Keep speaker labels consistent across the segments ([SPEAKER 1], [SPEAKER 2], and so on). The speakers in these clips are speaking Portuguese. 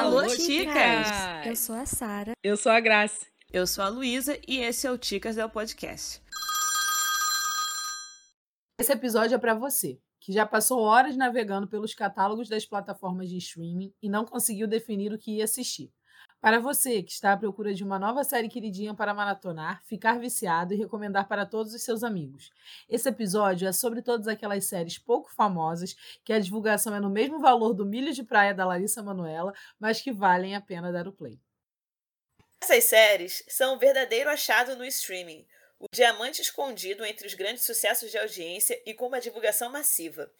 [SPEAKER 1] Alô, chicas!
[SPEAKER 2] Eu sou a Sara.
[SPEAKER 3] Eu sou a Graça.
[SPEAKER 1] Eu sou a Luísa e esse é o Ticas del Podcast.
[SPEAKER 3] Esse episódio é para você, que já passou horas navegando pelos catálogos das plataformas de streaming e não conseguiu definir o que ia assistir. Para você que está à procura de uma nova série queridinha para maratonar, ficar viciado e recomendar para todos os seus amigos. Esse episódio é sobre todas aquelas séries pouco famosas que a divulgação é no mesmo valor do Milho de Praia da Larissa Manuela, mas que valem a pena dar o play.
[SPEAKER 4] Essas séries são um verdadeiro achado no streaming. O diamante escondido entre os grandes sucessos de audiência e com uma divulgação massiva.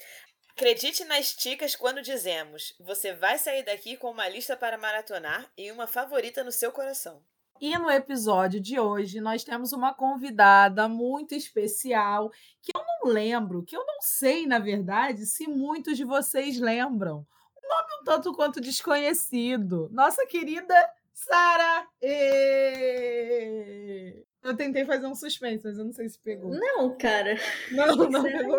[SPEAKER 4] Acredite nas ticas quando dizemos: você vai sair daqui com uma lista para maratonar e uma favorita no seu coração.
[SPEAKER 3] E no episódio de hoje nós temos uma convidada muito especial que eu não lembro, que eu não sei, na verdade, se muitos de vocês lembram. Um nome um tanto quanto desconhecido. Nossa querida Sara! Eu tentei fazer um suspense, mas eu não sei se pegou.
[SPEAKER 2] Não, cara.
[SPEAKER 3] Não, não pegou.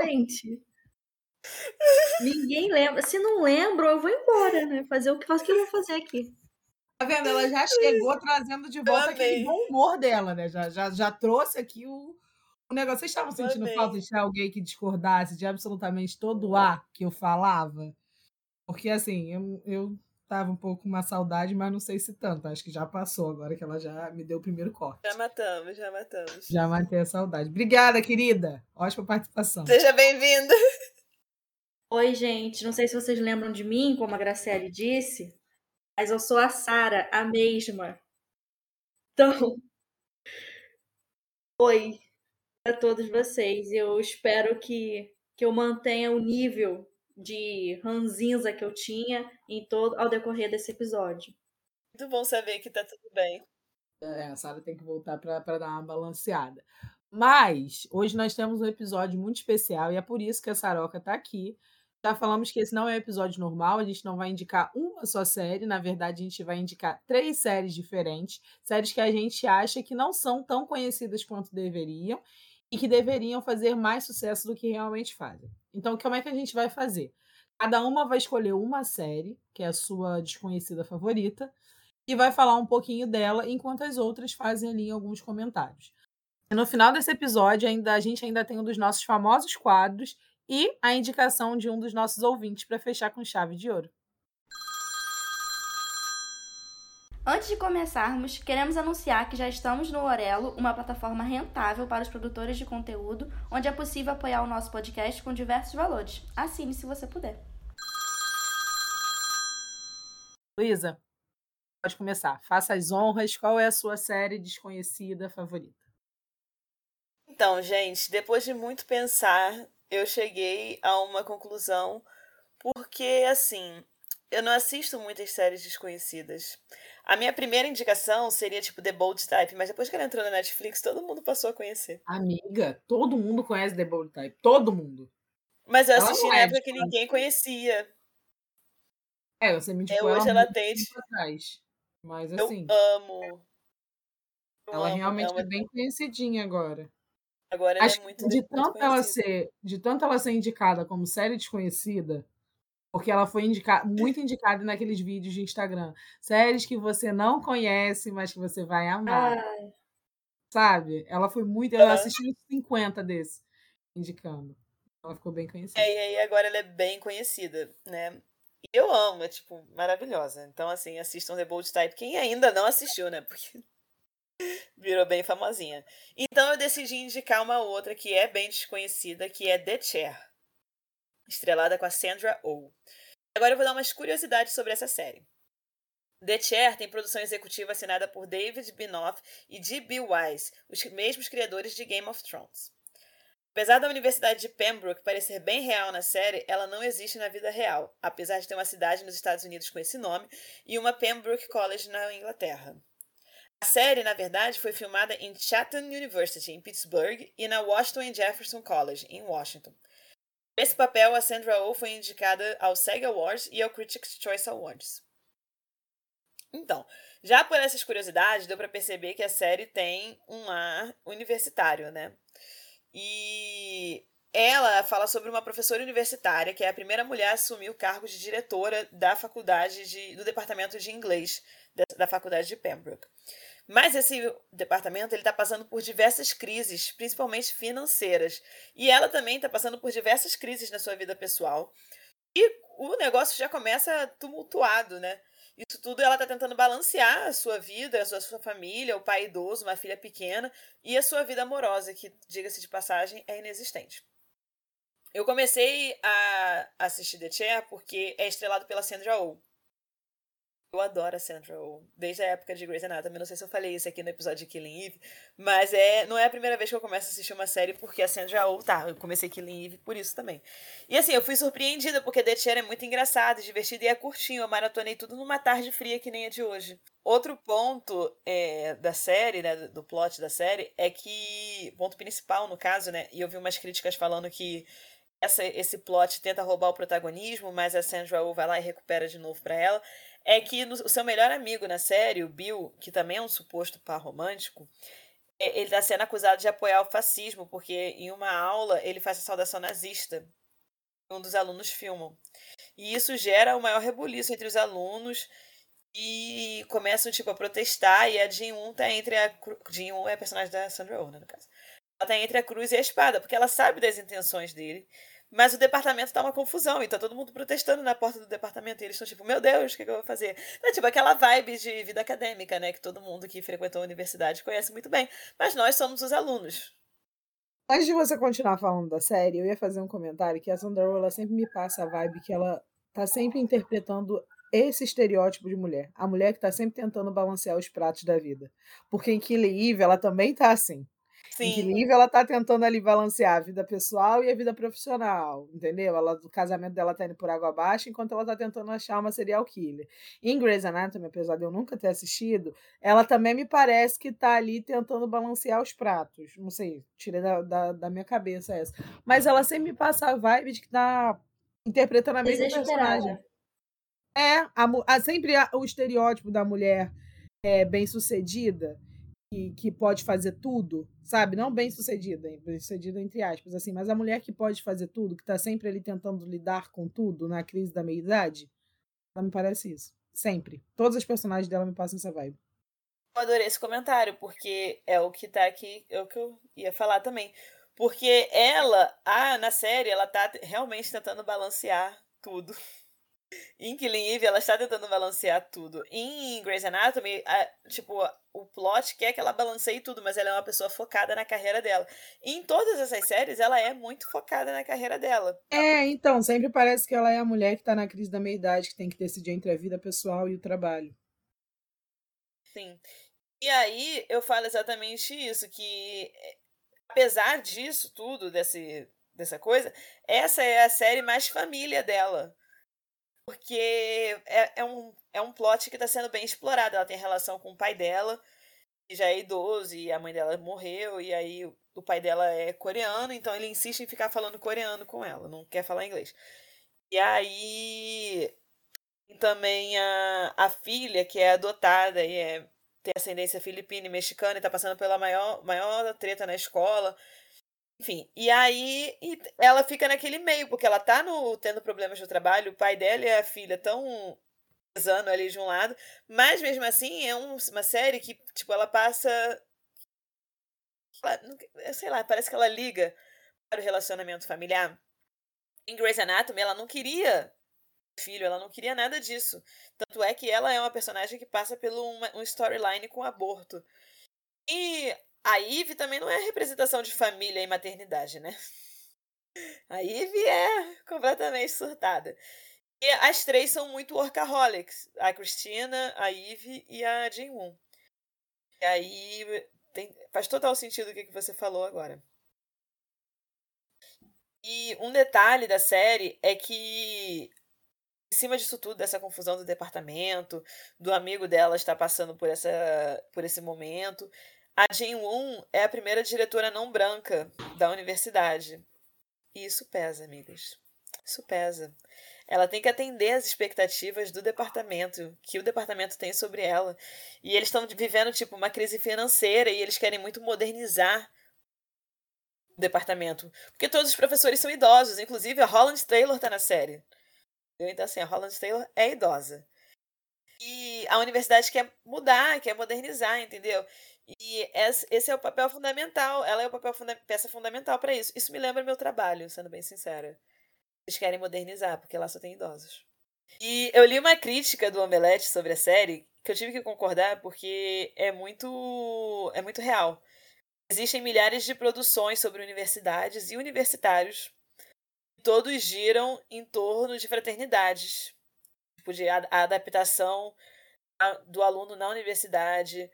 [SPEAKER 2] Ninguém lembra. Se não lembro, eu vou embora, né? Fazer o que, faço, que eu vou fazer aqui.
[SPEAKER 3] Tá vendo? Ela já chegou trazendo de volta aquele bom humor dela, né? Já, já, já trouxe aqui o, o negócio. Vocês estavam sentindo
[SPEAKER 4] Amei.
[SPEAKER 3] falta de ter alguém que discordasse de absolutamente todo o ar que eu falava? Porque, assim, eu, eu tava um pouco com uma saudade, mas não sei se tanto. Acho que já passou agora que ela já me deu o primeiro corte.
[SPEAKER 4] Já matamos, já matamos.
[SPEAKER 3] Já matei a saudade. Obrigada, querida. Ótima participação.
[SPEAKER 4] Seja bem-vinda.
[SPEAKER 2] Oi, gente. Não sei se vocês lembram de mim, como a Graciele disse, mas eu sou a Sara, a mesma. Então, oi a todos vocês. Eu espero que, que eu mantenha o nível de ranzinza que eu tinha em todo ao decorrer desse episódio.
[SPEAKER 4] Muito bom saber que tá tudo bem.
[SPEAKER 3] É, a Sara tem que voltar para dar uma balanceada. Mas hoje nós temos um episódio muito especial e é por isso que a Saroca está aqui. Já falamos que esse não é um episódio normal, a gente não vai indicar uma só série, na verdade, a gente vai indicar três séries diferentes, séries que a gente acha que não são tão conhecidas quanto deveriam e que deveriam fazer mais sucesso do que realmente fazem. Então, como é que a gente vai fazer? Cada uma vai escolher uma série, que é a sua desconhecida favorita, e vai falar um pouquinho dela, enquanto as outras fazem ali alguns comentários. E no final desse episódio, ainda a gente ainda tem um dos nossos famosos quadros e a indicação de um dos nossos ouvintes para fechar com chave de ouro.
[SPEAKER 5] Antes de começarmos, queremos anunciar que já estamos no Orelo, uma plataforma rentável para os produtores de conteúdo, onde é possível apoiar o nosso podcast com diversos valores. Assine se você puder.
[SPEAKER 3] Luísa, pode começar. Faça as honras. Qual é a sua série desconhecida favorita?
[SPEAKER 4] Então, gente, depois de muito pensar, eu cheguei a uma conclusão, porque, assim, eu não assisto muitas séries desconhecidas. A minha primeira indicação seria, tipo, The Bold Type, mas depois que ela entrou na Netflix, todo mundo passou a conhecer.
[SPEAKER 3] Amiga, todo mundo conhece The Bold Type. Todo mundo.
[SPEAKER 4] Mas eu
[SPEAKER 3] Ela
[SPEAKER 4] assisti na
[SPEAKER 3] é
[SPEAKER 4] época que ninguém conhecia.
[SPEAKER 3] É, você me indicou
[SPEAKER 4] É, hoje
[SPEAKER 3] ela
[SPEAKER 4] ela tem,
[SPEAKER 3] atrás. Mas
[SPEAKER 4] Eu
[SPEAKER 3] assim,
[SPEAKER 4] amo. Eu
[SPEAKER 3] ela
[SPEAKER 4] amo,
[SPEAKER 3] realmente
[SPEAKER 4] amo.
[SPEAKER 3] é bem conhecidinha agora.
[SPEAKER 4] Agora ela
[SPEAKER 3] Acho
[SPEAKER 4] é muito,
[SPEAKER 3] de
[SPEAKER 4] muito
[SPEAKER 3] tanto ela
[SPEAKER 4] conhecida.
[SPEAKER 3] ser, de tanto ela ser indicada como série desconhecida, porque ela foi indica, muito indicada naqueles vídeos de Instagram, séries que você não conhece, mas que você vai amar,
[SPEAKER 2] Ai,
[SPEAKER 3] sabe? Ela foi muito, eu assisti uns 50 desse indicando. Ela ficou bem conhecida.
[SPEAKER 4] É, e aí agora ela é bem conhecida, né? E eu amo, é tipo, maravilhosa. Então, assim, assistam The Bold Type. Quem ainda não assistiu, né? Porque virou bem famosinha. Então eu decidi indicar uma outra que é bem desconhecida, que é The Chair. Estrelada com a Sandra Oh. Agora eu vou dar umas curiosidades sobre essa série. The Chair tem produção executiva assinada por David Binoff e D.B. Wise, os mesmos criadores de Game of Thrones. Apesar da Universidade de Pembroke parecer bem real na série, ela não existe na vida real, apesar de ter uma cidade nos Estados Unidos com esse nome e uma Pembroke College na Inglaterra. A série, na verdade, foi filmada em Chatham University, em Pittsburgh, e na Washington and Jefferson College, em Washington. Por esse papel, a Sandra Oh foi indicada ao SAG Awards e ao Critics' Choice Awards. Então, já por essas curiosidades, deu para perceber que a série tem um ar universitário, né? E ela fala sobre uma professora universitária que é a primeira mulher a assumir o cargo de diretora da faculdade de, do departamento de inglês da, da faculdade de Pembroke. Mas esse departamento ele está passando por diversas crises, principalmente financeiras, e ela também está passando por diversas crises na sua vida pessoal. E o negócio já começa tumultuado, né? Isso tudo ela está tentando balancear a sua vida, a sua, a sua família, o pai idoso, uma filha pequena e a sua vida amorosa, que, diga-se de passagem, é inexistente. Eu comecei a assistir The Chair porque é estrelado pela Sandra Oh. Eu adoro a Oh, desde a época de Grey's Anatomy. Não sei se eu falei isso aqui no episódio de Killing Eve, mas é, não é a primeira vez que eu começo a assistir uma série porque a Sandra Oh, tá, eu comecei Killing Eve por isso também. E assim, eu fui surpreendida porque The Chair é muito engraçado, divertido e é curtinho. Eu maratonei tudo numa tarde fria que nem a de hoje. Outro ponto é, da série, né, do plot da série, é que, ponto principal no caso, né, e eu vi umas críticas falando que essa, esse plot tenta roubar o protagonismo, mas a Sandra Oh vai lá e recupera de novo para ela, é que no, o seu melhor amigo na série, o Bill, que também é um suposto par romântico, ele está sendo acusado de apoiar o fascismo, porque em uma aula ele faz a saudação nazista. Um dos alunos filmam. E isso gera o maior rebuliço entre os alunos e começam tipo a protestar e a Jin-Un tá entre a Jin-Un é a personagem da Sandra Oh, né, no caso. Ela tá entre a cruz e a espada, porque ela sabe das intenções dele. Mas o departamento tá uma confusão e tá todo mundo protestando na porta do departamento. E eles estão tipo, meu Deus, o que, que, eu vou fazer? É tipo aquela vibe de vida acadêmica, né? Que todo mundo que frequentou a universidade conhece muito bem. Mas nós somos os alunos.
[SPEAKER 3] Antes de você continuar falando da série, eu ia fazer um comentário que a Sandra ela sempre me passa a vibe que ela tá sempre interpretando esse estereótipo de mulher. A mulher que tá sempre tentando balancear os pratos da vida. Porque em Killing Eve, ela também tá assim. Sim. Equilíbrio, ela tá tentando ali balancear a vida pessoal e a vida profissional, entendeu? Ela, o casamento dela tá indo por água abaixo, enquanto ela tá tentando achar uma serial killer. Em Grey's Anatomy, apesar de eu nunca ter assistido, ela também me parece que tá ali tentando balancear os pratos. Não sei, tirei da, da, da minha cabeça essa. Mas ela sempre me passa a vibe de que tá interpretando a mesma personagem. É, a, a, sempre a, o estereótipo da mulher é, bem-sucedida que, que pode fazer tudo, sabe? Não bem sucedida, bem sucedida entre aspas, assim, mas a mulher que pode fazer tudo, que tá sempre ali tentando lidar com tudo na crise da meia-idade, ela me parece isso. Sempre. Todos os personagens dela me passam essa vibe.
[SPEAKER 4] Eu adorei esse comentário, porque é o que tá aqui, é o que eu ia falar também. Porque ela, ah, na série, ela tá realmente tentando balancear tudo. Em Killing Eve, ela está tentando balancear tudo. Em Grey's Anatomy, a, tipo, o plot quer que ela balanceie tudo, mas ela é uma pessoa focada na carreira dela. E em todas essas séries, ela é muito focada na carreira dela.
[SPEAKER 3] É, então, sempre parece que ela é a mulher que está na crise da meia-idade, que tem que decidir entre a vida pessoal e o trabalho.
[SPEAKER 4] Sim. E aí, eu falo exatamente isso, que apesar disso tudo, desse, dessa coisa, essa é a série mais família dela porque é, é, um, é um plot que está sendo bem explorado. Ela tem relação com o pai dela, que já é idoso, e a mãe dela morreu, e aí o pai dela é coreano, então ele insiste em ficar falando coreano com ela, não quer falar inglês. E aí também a, a filha, que é adotada e é, tem ascendência filipina e mexicana, e tá passando pela maior, maior treta na escola. Enfim, e aí ela fica naquele meio, porque ela tá no, tendo problemas no trabalho, o pai dela e a filha estão pesando ali de um lado, mas mesmo assim é um, uma série que, tipo, ela passa. Ela, sei lá, parece que ela liga para o relacionamento familiar. Em Grey's Anatomy, ela não queria filho, ela não queria nada disso. Tanto é que ela é uma personagem que passa por um storyline com aborto. E a Eve também não é representação de família e maternidade, né? A Eve é completamente surtada. E as três são muito workaholics. A Cristina, a Eve e a Jin-Woon. E aí tem, faz total sentido o que você falou agora. E um detalhe da série é que, em cima disso tudo, dessa confusão do departamento, do amigo dela estar passando por, essa, por esse momento, a Jane Woon é a primeira diretora não branca da universidade. E isso pesa, amigas. Isso pesa. Ela tem que atender às expectativas do departamento, que o departamento tem sobre ela. E eles estão vivendo, tipo, uma crise financeira e eles querem muito modernizar departamento. Porque todos os professores são idosos, inclusive a Holland Taylor tá na série. Então, assim, a Holland Taylor é idosa. E a universidade quer mudar, quer modernizar, entendeu? E esse é o papel fundamental, ela é o papel funda peça fundamental para isso. Isso me lembra meu trabalho, sendo bem sincera. Eles querem modernizar, porque lá só tem idosos. E eu li uma crítica do Omelete sobre a série, que eu tive que concordar porque é muito é muito real. Existem milhares de produções sobre universidades e universitários. Todos giram em torno de fraternidades, tipo de a adaptação do aluno na universidade,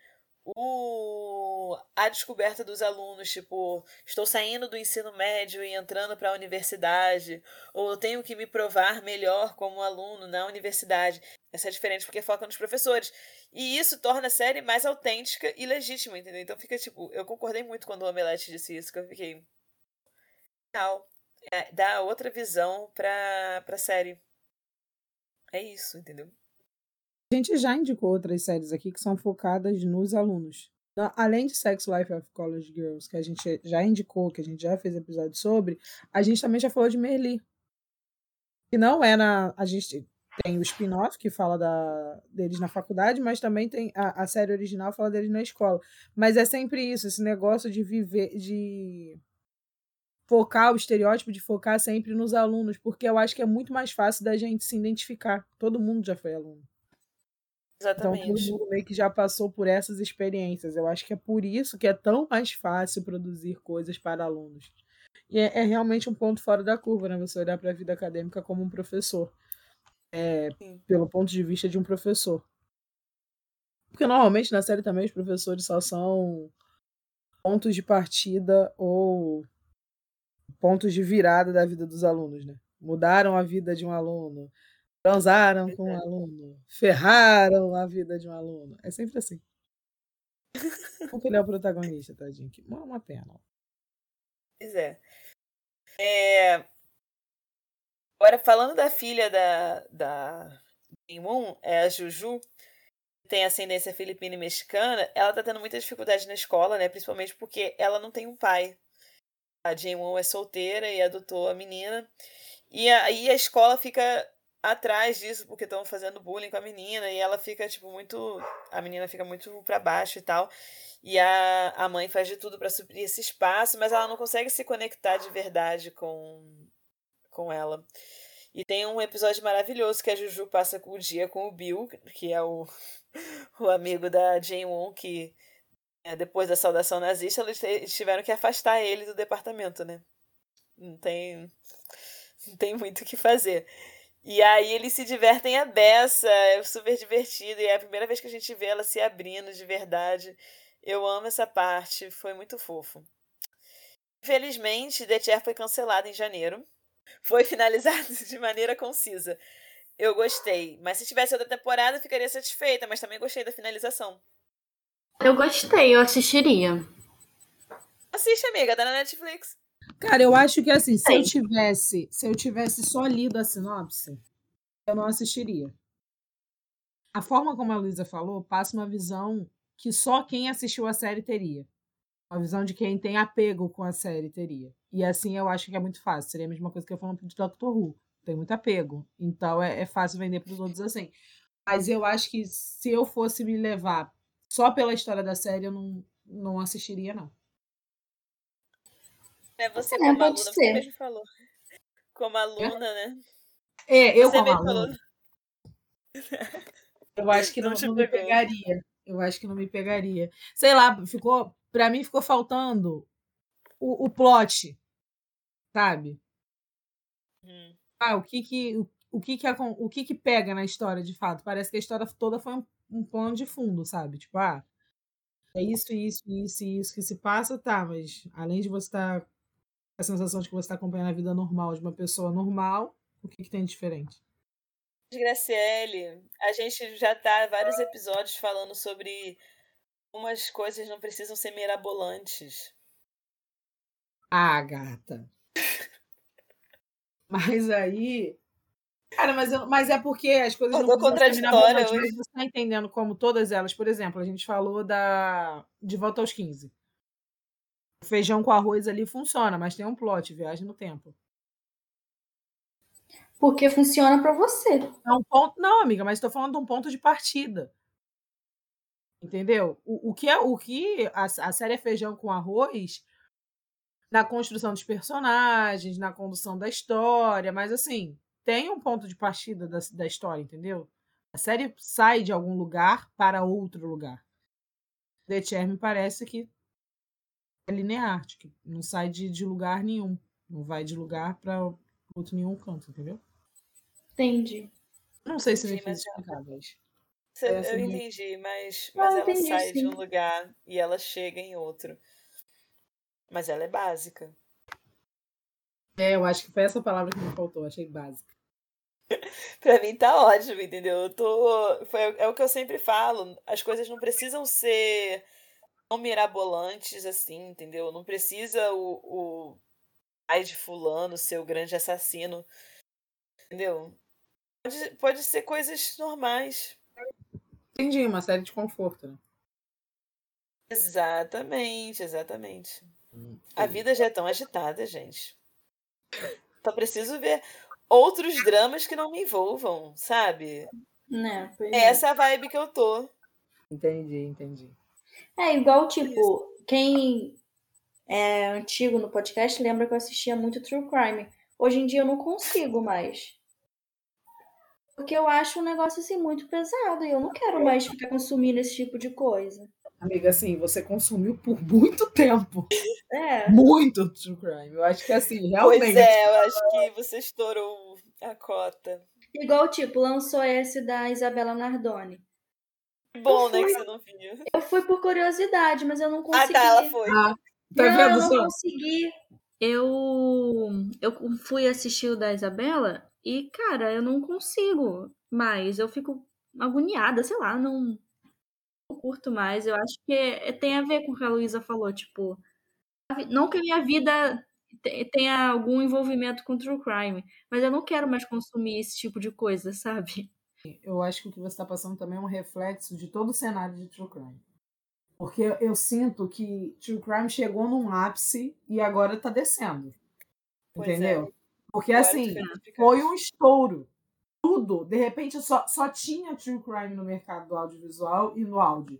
[SPEAKER 4] o, a descoberta dos alunos, tipo, estou saindo do ensino médio e entrando para a universidade, ou eu tenho que me provar melhor como aluno na universidade. Essa é diferente porque foca nos professores. E isso torna a série mais autêntica e legítima, entendeu? Então fica tipo, eu concordei muito quando o Omelete disse isso, que eu fiquei. Legal. É, dá outra visão pra, pra série. É isso, entendeu?
[SPEAKER 3] A gente já indicou outras séries aqui que são focadas nos alunos. Além de Sex Life of College Girls, que a gente já indicou, que a gente já fez episódio sobre, a gente também já falou de Merli. Que não é na. A gente tem o spin-off que fala da, deles na faculdade, mas também tem a, a série original fala deles na escola. Mas é sempre isso, esse negócio de viver, de focar o estereótipo, de focar sempre nos alunos, porque eu acho que é muito mais fácil da gente se identificar. Todo mundo já foi aluno.
[SPEAKER 4] Exatamente.
[SPEAKER 3] Então todo mundo meio que já passou por essas experiências. Eu acho que é por isso que é tão mais fácil produzir coisas para alunos. E é, é realmente um ponto fora da curva, né? Você olhar para a vida acadêmica como um professor. É, pelo ponto de vista de um professor. Porque normalmente na série também os professores só são pontos de partida ou pontos de virada da vida dos alunos, né? Mudaram a vida de um aluno, transaram com um aluno, ferraram a vida de um aluno. É sempre assim. Porque ele é o protagonista, tadinho. Que uma pena.
[SPEAKER 4] Pois é. é. Agora, falando da filha da, da Moon, é a Juju, tem ascendência filipina e mexicana, ela tá tendo muita dificuldade na escola, né? Principalmente porque ela não tem um pai. A Jane Moon é solteira e adotou a menina. E aí a escola fica atrás disso porque estão fazendo bullying com a menina e ela fica tipo muito a menina fica muito para baixo e tal e a, a mãe faz de tudo para suprir esse espaço mas ela não consegue se conectar de verdade com com ela. E tem um episódio maravilhoso que a Juju passa o dia com o Bill que é o, o amigo da Jane Won que é, depois da saudação nazista eles tiveram que afastar ele do departamento né? Não tem não tem muito o que fazer e aí eles se divertem a beça, é super divertido. E é a primeira vez que a gente vê ela se abrindo de verdade. Eu amo essa parte, foi muito fofo. Infelizmente, The Chair foi cancelado em janeiro. Foi finalizado de maneira concisa. Eu gostei, mas se tivesse outra temporada, ficaria satisfeita, mas também gostei da finalização.
[SPEAKER 5] Eu gostei, eu assistiria.
[SPEAKER 4] Assiste, amiga, tá na Netflix.
[SPEAKER 3] Cara, eu acho que assim, se eu tivesse, se eu tivesse só lido a sinopse, eu não assistiria. A forma como a Luísa falou passa uma visão que só quem assistiu a série teria. Uma visão de quem tem apego com a série teria. E assim eu acho que é muito fácil. Seria a mesma coisa que eu falando de Doctor Who. Tem muito apego. Então é, é fácil vender para os outros assim. Mas eu acho que se eu fosse me levar só pela história da série, eu não, não assistiria, não.
[SPEAKER 4] É você é, como aluna, você mesmo falou. Como aluna, né?
[SPEAKER 3] É, eu você como aluna. Eu acho que não, não, não me pegaria. Eu acho que não me pegaria. Sei lá, ficou. Pra mim ficou faltando o, o plot. Sabe? Hum. Ah, o que que. O, o que que, o que que pega na história, de fato? Parece que a história toda foi um, um plano de fundo, sabe? Tipo, ah, é isso, isso, isso e isso que se passa, tá, mas além de você estar tá a sensação de que você está acompanhando a vida normal de uma pessoa normal, o que, que tem de diferente?
[SPEAKER 4] Graciele, a gente já está vários episódios falando sobre umas coisas não precisam ser mirabolantes.
[SPEAKER 3] Ah, gata. mas aí. Cara, mas, eu, mas é porque as coisas
[SPEAKER 4] eu não mirabolantes,
[SPEAKER 3] mas você está entendendo como todas elas, por exemplo, a gente falou da De Volta aos 15 Feijão com arroz ali funciona, mas tem um plot, viagem no tempo.
[SPEAKER 2] Porque funciona para você.
[SPEAKER 3] É um ponto, não, amiga, mas estou falando de um ponto de partida. Entendeu? O, o que é o que a, a série é feijão com arroz na construção dos personagens, na condução da história, mas assim, tem um ponto de partida da, da história, entendeu? A série sai de algum lugar para outro lugar. The Chair me parece que linear, que não sai de, de lugar nenhum. Não vai de lugar para outro nenhum canto, entendeu?
[SPEAKER 2] Entendi.
[SPEAKER 3] Não sei se me fiz explicar, mas.
[SPEAKER 4] Cê-
[SPEAKER 3] É,
[SPEAKER 4] eu
[SPEAKER 3] sim.
[SPEAKER 4] entendi, mas,
[SPEAKER 2] Ah,
[SPEAKER 4] mas
[SPEAKER 2] eu
[SPEAKER 4] ela
[SPEAKER 2] entendi,
[SPEAKER 4] sai de
[SPEAKER 2] sim.
[SPEAKER 4] um lugar e ela chega em outro. Mas ela é básica.
[SPEAKER 3] É, eu acho que foi essa palavra que me faltou, achei básica.
[SPEAKER 4] Pra mim tá ótimo, entendeu? Eu tô. Foi, é o que eu sempre falo. As coisas não precisam ser tão mirabolantes assim, entendeu? Não precisa o, o pai de fulano ser o grande assassino. Entendeu? Pode, pode ser coisas normais.
[SPEAKER 3] Entendi, uma série de conforto, né?
[SPEAKER 4] Exatamente, exatamente.
[SPEAKER 3] Hum,
[SPEAKER 4] A vida já é tão agitada, gente. Só preciso ver outros dramas que não me envolvam, sabe?
[SPEAKER 2] Né? pois
[SPEAKER 4] É
[SPEAKER 2] é.
[SPEAKER 4] essa a vibe que eu tô.
[SPEAKER 3] Entendi, entendi.
[SPEAKER 2] É igual, tipo, quem é antigo no podcast lembra que eu assistia muito True Crime. Hoje em dia eu não consigo mais. Porque eu acho um negócio assim muito pesado e eu não quero mais ficar consumindo esse tipo de coisa.
[SPEAKER 3] Amiga, assim, você consumiu por muito tempo.
[SPEAKER 2] É.
[SPEAKER 3] Muito true crime. Eu acho que, assim, realmente.
[SPEAKER 4] Pois é, eu acho que você estourou a cota.
[SPEAKER 2] Igual, tipo, lançou esse da Isabela Nardoni.
[SPEAKER 4] Que bom,
[SPEAKER 2] Eu
[SPEAKER 4] né, que
[SPEAKER 2] fui.
[SPEAKER 4] você não viu.
[SPEAKER 2] Eu fui por curiosidade, mas eu não
[SPEAKER 4] Ah,
[SPEAKER 2] consegui.
[SPEAKER 4] tá, ela foi.
[SPEAKER 3] Ah, tá
[SPEAKER 2] não,
[SPEAKER 3] vendo
[SPEAKER 2] eu não
[SPEAKER 3] só?
[SPEAKER 2] consegui. Eu, eu fui assistir o da Isabela e, cara, eu não consigo mais. Eu fico agoniada, sei lá, não, não curto mais. Eu acho que é- tem a ver com o que a Luísa falou, tipo, não que a minha vida te- tenha algum envolvimento com true crime, mas eu não quero mais consumir esse tipo de coisa, sabe?
[SPEAKER 3] Eu acho que o que você está passando também é um reflexo de todo o cenário de true crime. Porque eu- sinto que true crime chegou num ápice e agora está descendo.
[SPEAKER 4] Pois é.
[SPEAKER 3] Entendeu? Porque,
[SPEAKER 4] Agora
[SPEAKER 3] assim, foi um estouro. Tudo. De repente, só, só tinha true crime no mercado do audiovisual e no áudio.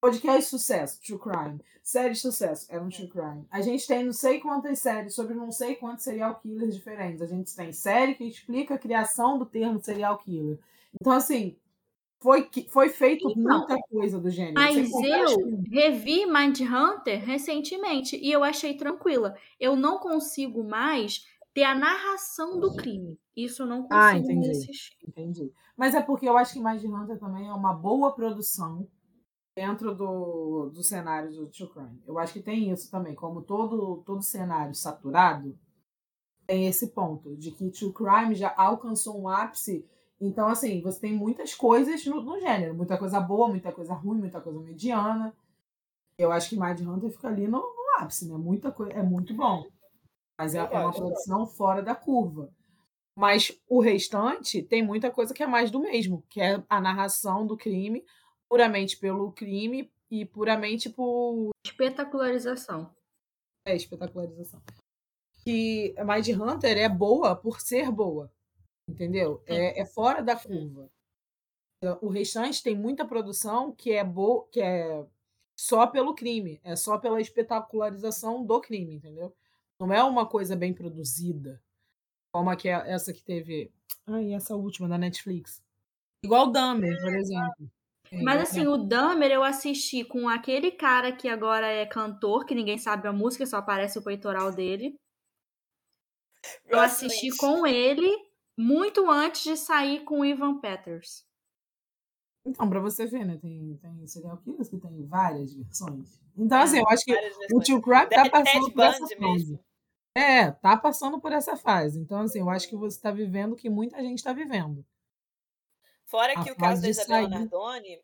[SPEAKER 3] Podcast sucesso, true crime. Série sucesso, era um true crime. A gente tem não sei quantas séries sobre não sei quantos serial killers diferentes. A gente tem série que explica a criação do termo serial killer. Então, assim, foi, foi feito
[SPEAKER 2] Então,
[SPEAKER 3] muita coisa do gênero.
[SPEAKER 2] Mas eu revi Mindhunter recentemente e eu achei tranquila. Eu não consigo mais ter a narração do crime. Isso eu não consigo
[SPEAKER 3] Ah, entendi.
[SPEAKER 2] assistir.
[SPEAKER 3] Entendi. Mas é porque eu acho que Mindhunter também é uma boa produção dentro do, do cenário do True Crime. Eu acho que tem isso também. Como todo, todo cenário saturado, tem esse ponto de que True Crime já alcançou um ápice. Então, assim, você tem muitas coisas no, no gênero. Muita coisa boa, muita coisa ruim, muita coisa mediana. Eu acho que Mindhunter fica ali no, no ápice, né? Muita coisa, é muito bom. Mas é, é uma produção fora da curva. Mas o restante tem muita coisa que é mais do mesmo, que é a narração do crime, puramente pelo crime e puramente por
[SPEAKER 2] Espetacularização.
[SPEAKER 3] é, espetacularização. Que Mind Hunter é boa por ser boa, entendeu? É, é fora da curva. O restante tem muita produção que é boa, que é só pelo crime, é só pela espetacularização do crime, entendeu? Não é uma coisa bem produzida, como a que é essa que teve, ai, essa última da Netflix. Igual Dahmer, por exemplo.
[SPEAKER 2] Mas
[SPEAKER 3] É,
[SPEAKER 2] assim, o Dahmer eu assisti com aquele cara que agora é cantor, que ninguém sabe a música, só aparece o peitoral dele. Eu assisti com ele muito antes de sair com o Ivan Peters.
[SPEAKER 3] Então, pra você ver, né? Tem, tem serial killers que tem várias versões. Então, assim, eu acho que o. Tio Crime tá passando por essa fase.
[SPEAKER 4] mesmo.
[SPEAKER 3] É, tá passando por essa fase. Então, assim, eu acho que você tá vivendo o que muita gente tá vivendo.
[SPEAKER 4] Fora
[SPEAKER 3] A
[SPEAKER 4] que o caso da
[SPEAKER 3] de
[SPEAKER 4] Isabela
[SPEAKER 3] sair.
[SPEAKER 4] Nardoni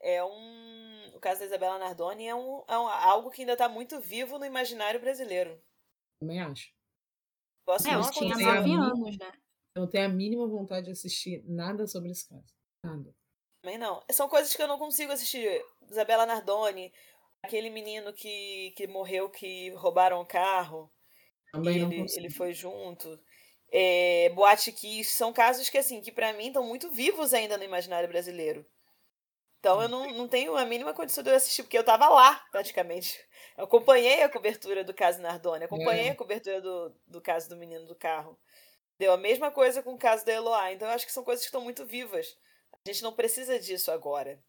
[SPEAKER 4] é um. O caso da Isabela Nardoni é, um, é um- algo que ainda tá muito vivo no imaginário brasileiro.
[SPEAKER 3] Também acho.
[SPEAKER 4] Posso
[SPEAKER 2] É, eu tinha nove anos, né?
[SPEAKER 3] Eu não tenho a mínima vontade de assistir nada sobre esse caso. Nada.
[SPEAKER 4] Também não. São coisas que eu não consigo assistir. Isabela Nardoni, aquele menino que, que morreu, que roubaram o carro.
[SPEAKER 3] Também não
[SPEAKER 4] ele,
[SPEAKER 3] consigo.
[SPEAKER 4] ele foi junto. É, Boate Kiss, são casos que, assim, que para mim estão muito vivos ainda no imaginário brasileiro. Então eu não, não tenho a mínima condição de eu assistir, porque eu tava lá, praticamente. Eu acompanhei a cobertura do caso Nardoni, acompanhei
[SPEAKER 3] É.
[SPEAKER 4] a cobertura do, do caso do menino do carro. Deu a mesma coisa com o caso da Eloá. Então eu acho que são coisas que estão muito vivas. A gente não precisa disso agora,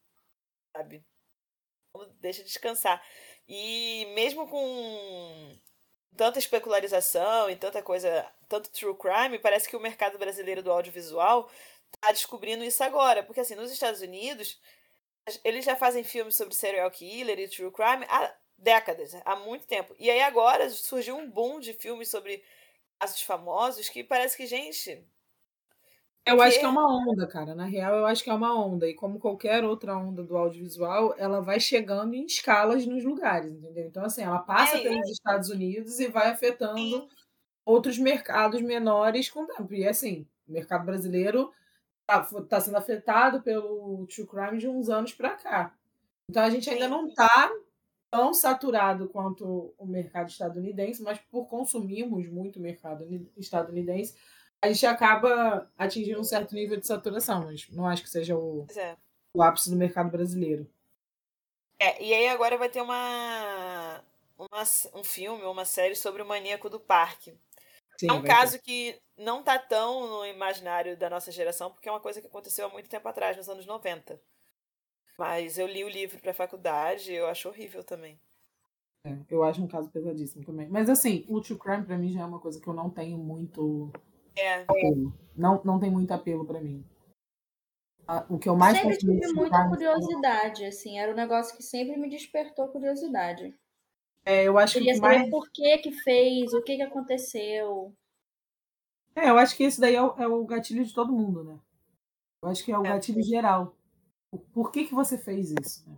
[SPEAKER 4] sabe? Então, Deixa descansar. E mesmo com tanta especularização e tanta coisa, tanto true crime, parece que o mercado brasileiro do audiovisual tá descobrindo isso agora. Porque, assim, nos Estados Unidos, eles já fazem filmes sobre serial killer e true crime há décadas, há muito tempo. E aí agora surgiu um boom de filmes sobre casos famosos que parece que, gente.
[SPEAKER 3] Eu acho
[SPEAKER 4] quê?
[SPEAKER 3] que é uma onda, cara. Na real, eu acho que é uma onda. E como qualquer outra onda do audiovisual, ela vai chegando em escalas nos lugares, entendeu? Então, assim, ela passa
[SPEAKER 4] É,
[SPEAKER 3] pelos Estados Unidos e vai afetando
[SPEAKER 4] Sim.
[SPEAKER 3] outros mercados menores com o tempo. E, assim, o mercado brasileiro está sendo afetado pelo true crime de uns anos para cá. Então, a gente ainda
[SPEAKER 4] Sim.
[SPEAKER 3] não está tão saturado quanto o mercado estadunidense, mas por consumirmos muito o mercado ni- estadunidense, a gente acaba atingindo um certo nível de saturação, mas não acho que seja o,
[SPEAKER 4] é.
[SPEAKER 3] o ápice do mercado brasileiro.
[SPEAKER 4] É, e aí agora vai ter uma, uma um filme ou uma série sobre o maníaco do parque.
[SPEAKER 3] Sim,
[SPEAKER 4] É um caso que não tá tão no imaginário da nossa geração, porque é uma coisa que aconteceu há muito tempo atrás, nos anos 90. Mas eu li o livro pra faculdade e eu acho horrível também.
[SPEAKER 3] É, eu acho um caso pesadíssimo também. Mas, assim, o true crime pra mim já é uma coisa que eu não tenho muito
[SPEAKER 4] É,
[SPEAKER 3] apelo. Não, não tem muito apelo pra mim. Ah, O que eu mais
[SPEAKER 2] sempre tive muita
[SPEAKER 3] foi-
[SPEAKER 2] curiosidade, assim, era um negócio que sempre me despertou curiosidade.
[SPEAKER 3] É, eu acho
[SPEAKER 2] Queria
[SPEAKER 3] que
[SPEAKER 2] saber
[SPEAKER 3] mais
[SPEAKER 2] por que que fez, o que que aconteceu.
[SPEAKER 3] É, eu acho que esse daí é o, é o gatilho de todo mundo, né? Eu acho que é o
[SPEAKER 4] É.
[SPEAKER 3] gatilho geral. Por que que você fez isso? né?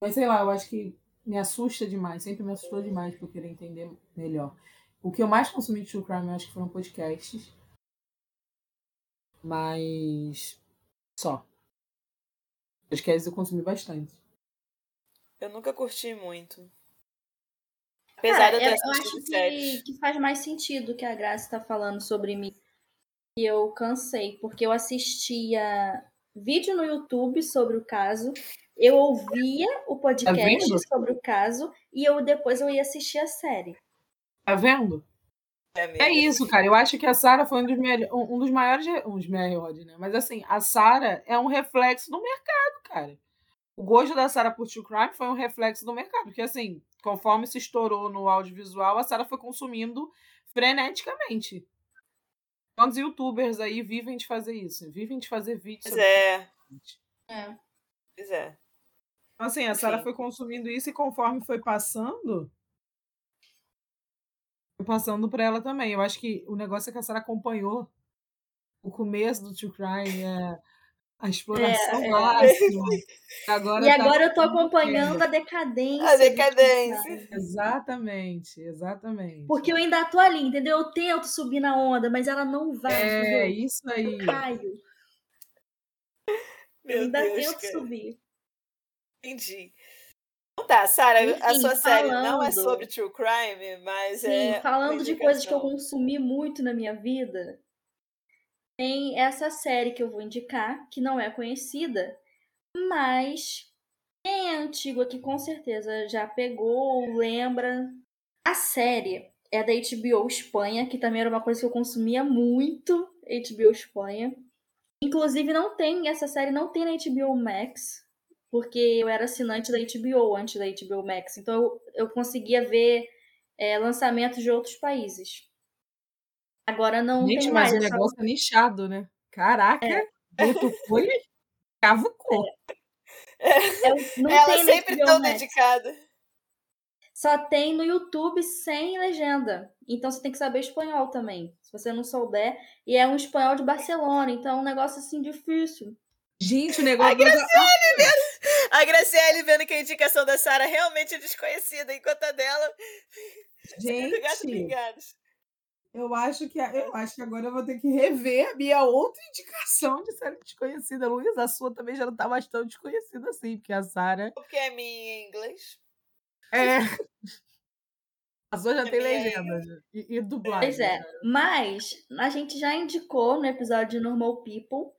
[SPEAKER 3] Mas sei lá, eu acho que me assusta demais, sempre me assustou demais por querer entender melhor. O que eu mais consumi de True Crime, eu acho que foram podcasts. Mas. Só. Podcasts eu consumi bastante.
[SPEAKER 4] eu nunca curti muito. Apesar de
[SPEAKER 2] eu,
[SPEAKER 4] eu
[SPEAKER 2] eu
[SPEAKER 4] ter
[SPEAKER 2] acho
[SPEAKER 4] assistido
[SPEAKER 2] que, que faz mais sentido o que a Graça está falando sobre mim. E eu cansei, porque eu assistia vídeo no YouTube sobre o caso, eu ouvia o podcast
[SPEAKER 3] Tá
[SPEAKER 2] sobre o caso e eu depois eu ia assistir a série.
[SPEAKER 3] Tá vendo?
[SPEAKER 4] É.
[SPEAKER 3] É isso, cara. Eu acho que a Sara foi um dos, melhores, um dos maiores, um dos maiores, né? Mas assim, a Sara é um reflexo do mercado, cara. O gosto da Sara por True Crime foi um reflexo do mercado, porque assim, conforme se estourou no audiovisual, a Sara foi consumindo freneticamente. Quantos youtubers aí vivem de fazer isso? Vivem de fazer vídeos
[SPEAKER 4] Pois
[SPEAKER 3] sobre
[SPEAKER 4] é,
[SPEAKER 2] É.
[SPEAKER 4] pois é.
[SPEAKER 3] Então, assim, a Sara foi consumindo isso e conforme foi passando, foi passando para ela também. Eu acho que o negócio é que a Sara acompanhou o começo do True Crime, é, a exploração
[SPEAKER 2] É, é.
[SPEAKER 3] máxima. Agora
[SPEAKER 2] E
[SPEAKER 3] tá
[SPEAKER 2] agora eu tô
[SPEAKER 3] tudo
[SPEAKER 2] acompanhando a decadência.
[SPEAKER 4] A decadência.
[SPEAKER 3] Exatamente, exatamente.
[SPEAKER 2] Porque eu ainda tô ali, entendeu? Eu tento subir na onda, mas ela não vai,
[SPEAKER 3] É,
[SPEAKER 2] entendeu?
[SPEAKER 3] isso aí.
[SPEAKER 2] Eu caio. Eu
[SPEAKER 4] Meu
[SPEAKER 2] ainda
[SPEAKER 4] Deus,
[SPEAKER 2] tento
[SPEAKER 4] cara.
[SPEAKER 2] subir.
[SPEAKER 4] Entendi. Então tá, Sara, a sua série não é
[SPEAKER 2] falando-
[SPEAKER 4] sobre true crime, mas
[SPEAKER 2] Sim,
[SPEAKER 4] é.
[SPEAKER 2] falando de coisas que eu consumi muito na minha vida, tem essa série que eu vou indicar, que não é conhecida, mas quem é antigo aqui com certeza já pegou, lembra. A série é da HBO Espanha, que também era uma coisa que eu consumia muito, HBO Espanha. Inclusive não tem, essa série não tem na HBO Max, porque eu era assinante da HBO antes da HBO Max, então eu, eu conseguia ver é, lançamentos de outros países. Agora não
[SPEAKER 3] Gente,
[SPEAKER 2] tem
[SPEAKER 3] mas
[SPEAKER 2] mais.
[SPEAKER 3] o
[SPEAKER 2] é só-
[SPEAKER 3] negócio é nichado, né? Caraca, tu foi cavucou.
[SPEAKER 2] é- não
[SPEAKER 4] Ela sempre tão
[SPEAKER 2] Max.
[SPEAKER 4] dedicada.
[SPEAKER 2] Só tem no YouTube sem legenda. Então você tem que saber espanhol também. Se você não souber. E é um espanhol de Barcelona. Então é um negócio assim difícil.
[SPEAKER 3] Gente, o negócio.
[SPEAKER 4] A Graciele vendo que a indicação da Sara realmente é desconhecida, enquanto a dela.
[SPEAKER 3] Gente. Eu acho que eu acho que agora eu vou ter que rever a minha outra indicação de série desconhecida. Luiz, a sua também já não tá mais tão desconhecida assim, porque a Sara.
[SPEAKER 4] Porque é minha em inglês.
[SPEAKER 3] É. Passou já tem
[SPEAKER 4] Também é.
[SPEAKER 3] legenda e, e dublagem.
[SPEAKER 2] Pois é. Mas a gente já indicou no episódio de Normal People,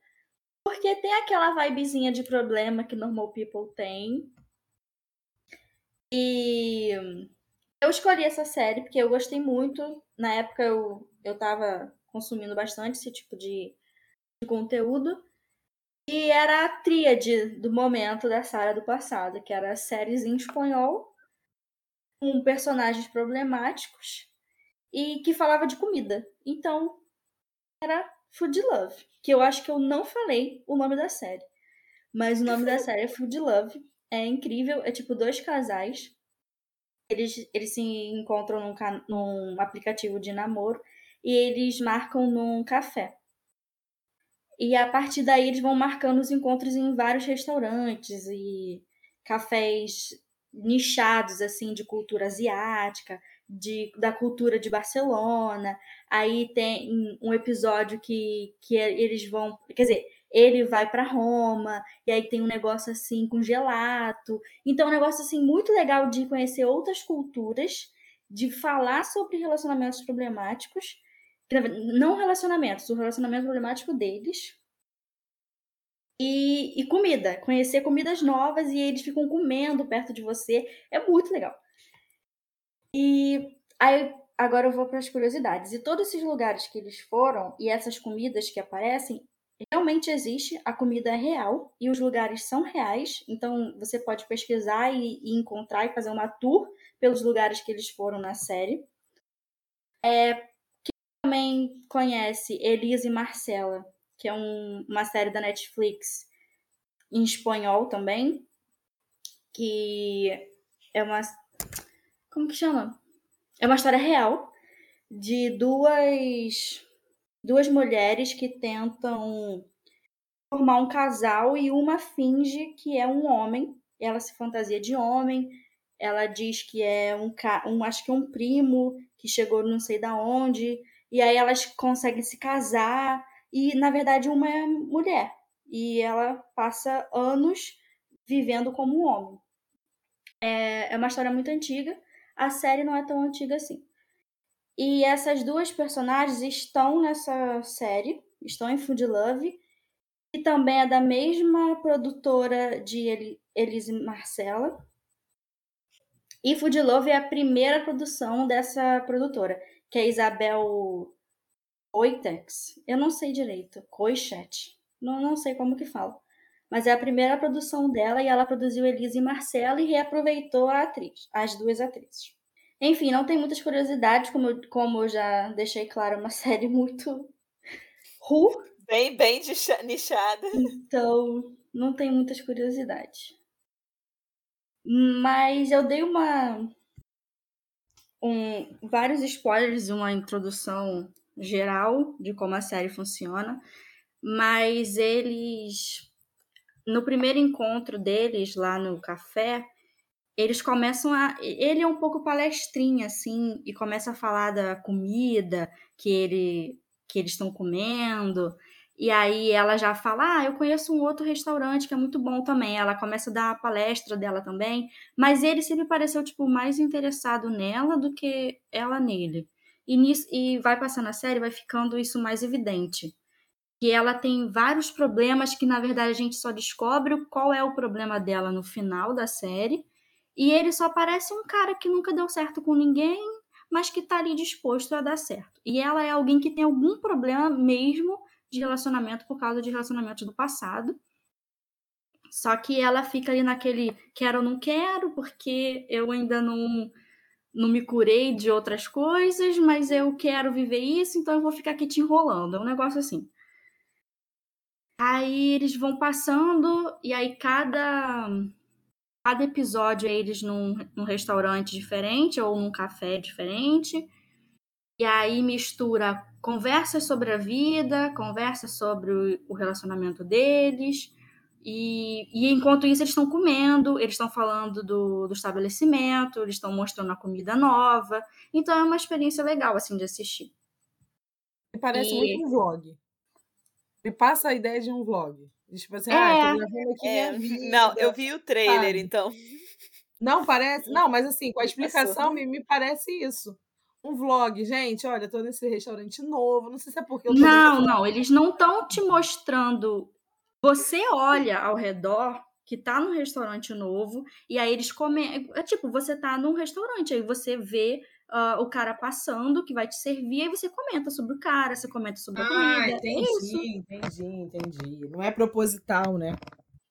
[SPEAKER 2] porque tem aquela vibezinha de problema que Normal People tem. E eu escolhi essa série porque eu gostei muito. Na época eu, eu tava consumindo bastante esse tipo de, de conteúdo. E era a tríade do momento da Sara do passado, que era séries em espanhol, com personagens problemáticos e que falava de comida. Então, era Food Love, que eu acho que eu não falei o nome da série. Mas o nome da série é Food Love. É incrível, é tipo dois casais. Eles, eles se encontram num, num aplicativo de namoro e eles marcam num café. E a partir daí eles vão marcando os encontros em vários restaurantes e cafés nichados assim de cultura asiática, de, da cultura de Barcelona. Aí tem um episódio que, que é- eles vão, quer dizer, ele vai para Roma e aí tem um negócio assim com gelato. Então é um negócio assim muito legal de conhecer outras culturas, de falar sobre relacionamentos problemáticos não relacionamentos, o relacionamento problemático deles. E, e comida, conhecer comidas novas e eles ficam comendo perto de você. É muito legal. E aí, agora eu vou para as curiosidades. E todos esses lugares que eles foram e essas comidas que aparecem, realmente existe, a comida é real e os lugares são reais. Então você pode pesquisar e, e encontrar e fazer uma tour pelos lugares que eles foram na série. É, também conhece Elise e Marcela, que é um- uma série da Netflix em espanhol também, que é uma como que chama? É uma história real de duas duas mulheres que tentam formar um casal e uma finge que é um homem, ela se fantasia de homem, ela diz que é um, um acho que é um primo que chegou não sei da onde, e aí elas conseguem se casar e na verdade uma é mulher e ela passa anos vivendo como um homem. É, é uma história muito antiga. A série não é tão antiga assim. E essas duas personagens estão nessa série, estão em Food Love, e também é da mesma produtora de Eli- Elise Marcela. E Food Love é a primeira produção dessa produtora, que é Isabel Oitex. Eu não sei direito. Coichet. Não, não sei como que fala. Mas é a primeira produção dela e ela produziu Elise e Marcela e reaproveitou a atriz, as duas atrizes. Enfim, não tem muitas curiosidades, como, eu- como eu já deixei claro, é uma série muito ru,
[SPEAKER 4] Bem, bem nicha- nichada.
[SPEAKER 2] então não tem muitas curiosidades. Mas eu dei uma um, vários spoilers uma introdução geral de como a série funciona, mas eles no primeiro encontro deles lá no café, eles começam a ele é um pouco palestrinha assim e começa a falar da comida que ele que eles estão comendo. E aí ela já fala: "Ah, eu conheço um outro restaurante que é muito bom também". Ela começa a dar a palestra dela também, mas ele sempre pareceu tipo mais interessado nela do que ela nele. E nisso e vai passando a série, vai ficando isso mais evidente. Que ela tem vários problemas que na verdade a gente só descobre qual é o problema dela no final da série. E ele só parece um cara que nunca deu certo com ninguém, mas que tá ali disposto a dar certo. E ela é alguém que tem algum problema mesmo de relacionamento por causa de relacionamentos do passado. Só que ela fica ali naquele quero ou não quero, porque eu ainda não, não me curei de outras coisas, mas eu quero viver isso, então eu vou ficar aqui te enrolando. É um negócio assim. Aí eles vão passando, e aí cada, cada episódio é eles num, num restaurante diferente ou num café diferente. E aí mistura conversas sobre a vida, conversas sobre o, o relacionamento deles. E, e enquanto isso, eles estão comendo, eles estão falando do, do estabelecimento, eles estão mostrando a comida nova. Então é uma experiência legal, assim, de assistir.
[SPEAKER 3] Me Parece
[SPEAKER 2] E-
[SPEAKER 3] muito um vlog. Me passa a ideia de um vlog. Tipo assim,
[SPEAKER 2] É.
[SPEAKER 3] ah, tô gravando aqui
[SPEAKER 4] É,
[SPEAKER 3] minha vida.
[SPEAKER 4] não, eu vi o trailer,
[SPEAKER 3] sabe?
[SPEAKER 4] então.
[SPEAKER 3] Não parece? Não, mas assim, com a explicação me, me parece isso. Um vlog, gente, olha, tô nesse restaurante novo, não sei se é porque eu tô
[SPEAKER 2] Não,
[SPEAKER 3] muito-
[SPEAKER 2] não, eles não estão te mostrando. Você olha ao redor que tá num restaurante novo e aí eles comem. É tipo, você tá num restaurante, aí você vê ah, o cara passando que vai te servir, aí você comenta sobre o cara, você comenta sobre a
[SPEAKER 3] Ah,
[SPEAKER 2] comida. É isso.
[SPEAKER 3] entendi, entendi, entendi. Não é proposital, né?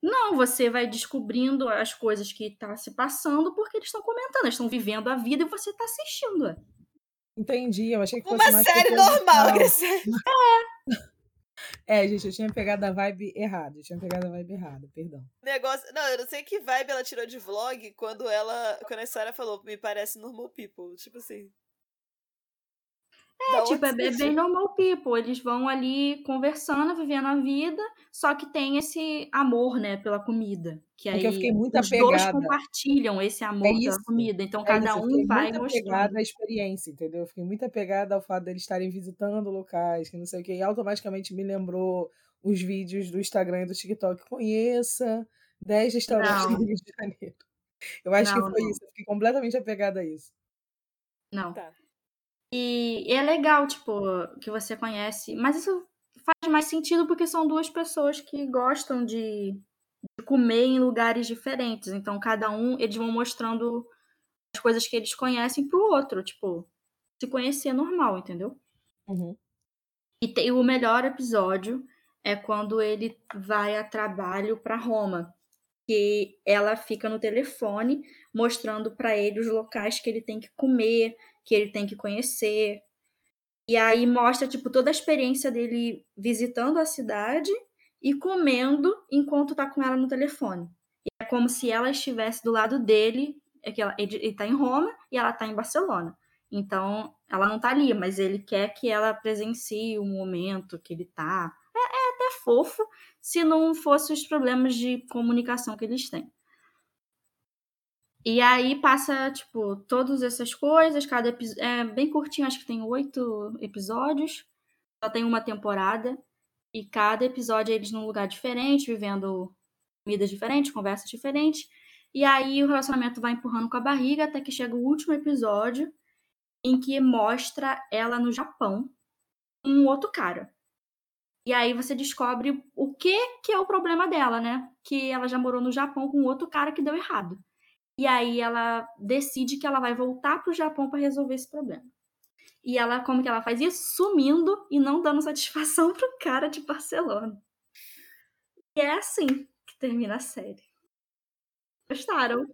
[SPEAKER 2] Não, você vai descobrindo as coisas que tá se passando porque eles estão comentando, eles estão vivendo a vida e você tá assistindo. é.
[SPEAKER 3] Entendi, eu achei que fosse
[SPEAKER 4] Uma
[SPEAKER 3] mais
[SPEAKER 4] série normal, Graciela.
[SPEAKER 3] É, gente, eu tinha pegado a vibe errada. Eu tinha pegado a vibe errada, perdão.
[SPEAKER 4] Negócio. Não, eu não sei que vibe ela tirou de vlog quando ela. Quando a Sarah falou, me parece normal people. Tipo assim.
[SPEAKER 2] É, tipo, é bem, bem normal people. Eles vão ali conversando, vivendo a vida, só que tem esse amor, né, pela comida. Que
[SPEAKER 3] Porque
[SPEAKER 2] aí
[SPEAKER 3] eu fiquei muito
[SPEAKER 2] os dois
[SPEAKER 3] apegada.
[SPEAKER 2] compartilham esse amor
[SPEAKER 3] É
[SPEAKER 2] pela comida. Então,
[SPEAKER 3] É
[SPEAKER 2] cada
[SPEAKER 3] isso, eu
[SPEAKER 2] um
[SPEAKER 3] fiquei
[SPEAKER 2] vai
[SPEAKER 3] muito
[SPEAKER 2] mostrando.
[SPEAKER 3] apegada à experiência, entendeu? Eu fiquei muito apegada ao fato deles estarem visitando locais, que não sei o que, e automaticamente me lembrou os vídeos do Instagram e do TikTok. Conheça 10 restaurantes
[SPEAKER 2] Não.
[SPEAKER 3] do Rio de Janeiro. Eu acho
[SPEAKER 2] Não,
[SPEAKER 3] que foi
[SPEAKER 2] não.
[SPEAKER 3] isso, eu fiquei completamente apegada a isso.
[SPEAKER 2] Não.
[SPEAKER 4] Tá.
[SPEAKER 2] E é legal, tipo, que você conhece. Mas isso faz mais sentido porque são duas pessoas que gostam de, de comer em lugares diferentes. Então, cada um, eles vão mostrando as coisas que eles conhecem pro outro. Tipo, se conhecer normal, entendeu?
[SPEAKER 3] Uhum.
[SPEAKER 2] E tem o melhor episódio é quando ele vai a trabalho para Roma, que ela fica no telefone mostrando para ele os locais que ele tem que comer, que ele tem que conhecer. E aí mostra tipo toda a experiência dele visitando a cidade e comendo enquanto tá com ela no telefone. E é como se ela estivesse do lado dele, é que ela, ele, ele tá em Roma e ela tá em Barcelona. Então, ela não tá ali, mas ele quer que ela presencie o momento que ele tá. Até fofo se não fosse os problemas de comunicação que eles têm. E aí passa, tipo, todas essas coisas, cada episódio. É bem curtinho, acho que tem oito episódios. Só tem uma temporada. E cada episódio é eles num lugar diferente, vivendo comidas diferentes, conversas diferentes. E aí o relacionamento vai empurrando com a barriga até que chega o último episódio, em que mostra ela no Japão com um outro cara. E aí você descobre o que que é o problema dela, né? Que ela já morou no Japão com outro cara que deu errado. E aí ela decide que ela vai voltar pro Japão para resolver esse problema. E ela, como que ela faz isso? Sumindo e não dando satisfação pro cara de Barcelona. E é assim que termina a série. Gostaram?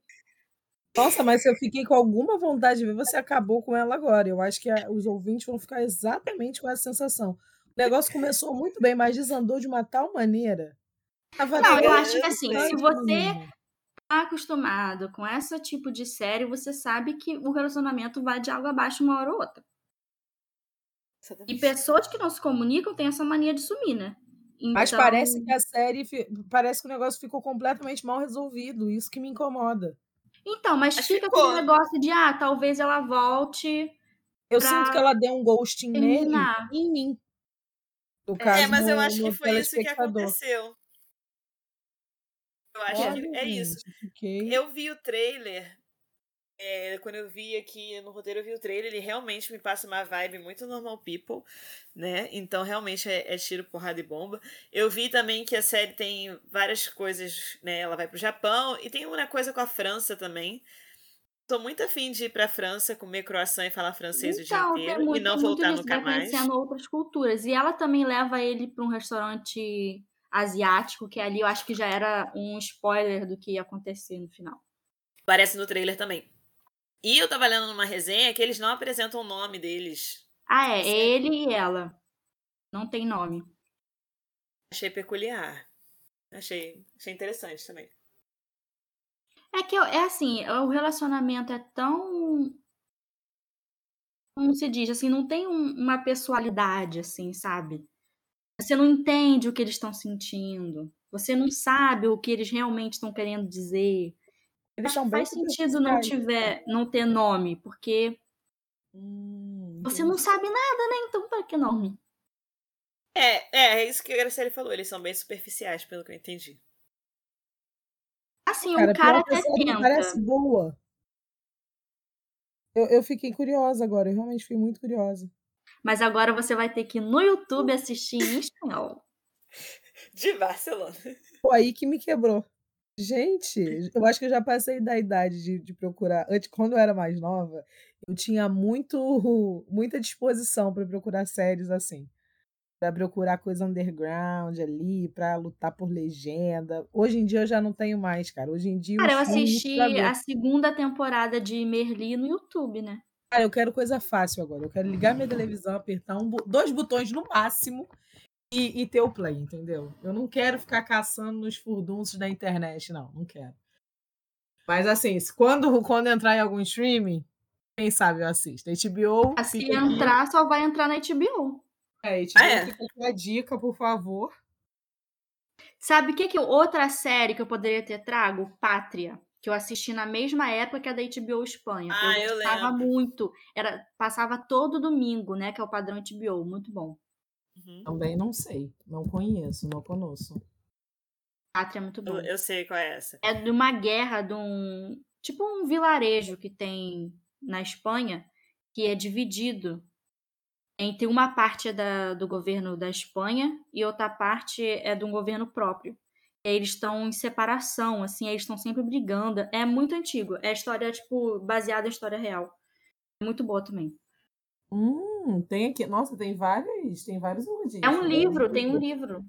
[SPEAKER 3] Nossa, mas eu fiquei com alguma vontade de ver, você acabou com ela agora. Eu acho que os ouvintes vão ficar exatamente com essa sensação. O negócio começou muito bem, mas desandou de uma tal maneira. Tava
[SPEAKER 2] Não, eu acho que assim, se você tá acostumado com esse tipo de série, você sabe que o relacionamento vai de água abaixo uma hora ou outra. E pessoas que não se comunicam têm essa mania de sumir, né?
[SPEAKER 3] Mas
[SPEAKER 2] Então,
[SPEAKER 3] parece que a série, parece que o negócio ficou completamente mal resolvido. Isso que me incomoda.
[SPEAKER 2] Então, mas
[SPEAKER 4] Mas
[SPEAKER 2] fica
[SPEAKER 4] ficou.
[SPEAKER 2] aquele negócio de, ah, talvez ela volte.
[SPEAKER 3] Eu
[SPEAKER 2] Pra
[SPEAKER 3] sinto que ela deu um ghosting nele
[SPEAKER 2] terminar.
[SPEAKER 3] em mim. No caso,
[SPEAKER 4] É, mas eu
[SPEAKER 3] no-
[SPEAKER 4] acho que foi isso que aconteceu. Eu acho
[SPEAKER 3] Olha,
[SPEAKER 4] que é isso.
[SPEAKER 3] gente, fiquei-
[SPEAKER 4] Eu vi o trailer. é, quando eu vi aqui no roteiro, eu vi o trailer, ele realmente me passa uma vibe muito normal people, né? Então, realmente é, é tiro, porrada e bomba. Eu vi também que a série tem várias coisas, né? Ela vai pro Japão e tem uma coisa com a França também. Tô muito afim de ir pra França, comer croissant e falar francês o dia
[SPEAKER 2] Então,
[SPEAKER 4] inteiro
[SPEAKER 2] muito,
[SPEAKER 4] e não
[SPEAKER 2] muito
[SPEAKER 4] voltar
[SPEAKER 2] disso,
[SPEAKER 4] nunca
[SPEAKER 2] vai
[SPEAKER 4] mais.
[SPEAKER 2] conhecendo outras culturas. E ela também leva ele para um restaurante asiático, que ali eu acho que já era um spoiler do que ia acontecer no final.
[SPEAKER 4] Aparece no trailer também. E eu tava lendo numa resenha que eles não apresentam o nome deles.
[SPEAKER 2] Ah, é,
[SPEAKER 4] Certo.
[SPEAKER 2] ele e ela. Não tem nome.
[SPEAKER 4] Achei peculiar. Achei, achei interessante também.
[SPEAKER 2] É que é assim, o relacionamento é tão. Como se diz, assim, não tem um- uma pessoalidade, assim, sabe? Você não entende o que eles estão sentindo. Você não sabe o que eles realmente estão querendo dizer.
[SPEAKER 3] Eles
[SPEAKER 2] Acho
[SPEAKER 3] são
[SPEAKER 2] que faz sentido não tiver, não ter nome, porque
[SPEAKER 3] Hum,
[SPEAKER 2] você não sabe nada, né? Então, para que nome?
[SPEAKER 4] É, é, é isso que a Graciele falou. Eles são bem superficiais, pelo que eu entendi.
[SPEAKER 2] Assim,
[SPEAKER 3] Cara,
[SPEAKER 2] o cara até tenta.
[SPEAKER 3] parece boa. Eu, eu fiquei curiosa agora, eu realmente fiquei muito curiosa.
[SPEAKER 2] Mas agora você vai ter que ir no YouTube assistir em espanhol.
[SPEAKER 4] De Barcelona.
[SPEAKER 3] Pô, aí que me quebrou. Gente, eu acho que eu já passei da idade de, de procurar. Antes, quando eu era mais nova, eu tinha muito, muita disposição para procurar séries assim. Pra procurar coisa underground ali, pra lutar por legenda. Hoje em dia eu já não tenho mais, cara. Hoje em dia
[SPEAKER 2] Cara, eu assisti a segunda temporada de Merli no YouTube, né?
[SPEAKER 3] Cara, eu quero coisa fácil agora. Eu quero ligar minha televisão, apertar um, dois botões no máximo e, e ter o play, entendeu? Eu não quero ficar caçando nos furdunços da internet, não. Não quero. Mas assim, quando, quando entrar em algum streaming, quem sabe eu assisto. HBO,
[SPEAKER 2] Ah, Se
[SPEAKER 3] aqui.
[SPEAKER 2] entrar, só vai entrar na HBO.
[SPEAKER 3] É, HBO,
[SPEAKER 4] Ah, é?
[SPEAKER 3] fica aqui a dica, por favor.
[SPEAKER 2] Sabe o que que eu- outra série que eu poderia ter trago? Pátria, que eu assisti na mesma época que a da HBO Espanha.
[SPEAKER 4] Ah, eu
[SPEAKER 2] gostava
[SPEAKER 4] lembro.
[SPEAKER 2] muito. Era passava todo domingo, né, que é o padrão HBO, muito bom.
[SPEAKER 4] Uhum.
[SPEAKER 3] Também não sei. Não conheço, não conosco.
[SPEAKER 2] Pátria é muito bom.
[SPEAKER 4] Eu, eu sei qual é essa.
[SPEAKER 2] É de uma guerra de um, tipo um vilarejo que tem na Espanha, que é dividido entre uma parte é da, do governo da Espanha e outra parte é de um governo próprio. E aí eles estão em separação, assim, aí eles estão sempre brigando. É muito antigo. É história, tipo, baseada em história real. É muito boa também.
[SPEAKER 3] Hum, tem aqui. Nossa, tem vários, tem vários elogios.
[SPEAKER 2] É um livro, tem um livro.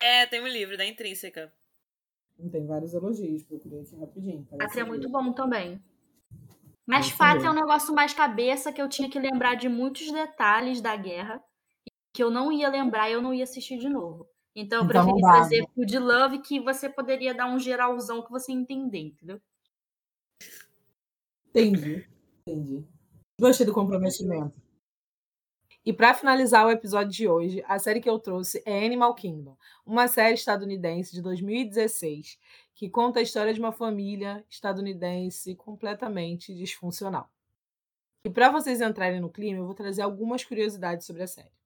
[SPEAKER 4] É, tem um livro da Intrínseca.
[SPEAKER 3] Tem vários elogios. Procurei aqui rapidinho.
[SPEAKER 2] Pátria é muito bom também. Mas
[SPEAKER 3] Esse
[SPEAKER 2] Pátria é um negócio mais cabeça que eu tinha que lembrar de muitos detalhes da guerra que eu não ia lembrar e eu não ia assistir de novo. Então eu
[SPEAKER 3] Então
[SPEAKER 2] preferi trazer
[SPEAKER 3] né?
[SPEAKER 2] Food Love que você poderia dar um geralzão que você entender, entendeu?
[SPEAKER 3] Entendi. Entendi. Gostei do comprometimento. E para finalizar o episódio de hoje, a série que eu trouxe é Animal Kingdom, uma série estadunidense de 2016 que conta a história de uma família estadunidense completamente disfuncional. E para vocês entrarem no clima, eu vou trazer algumas curiosidades sobre a série.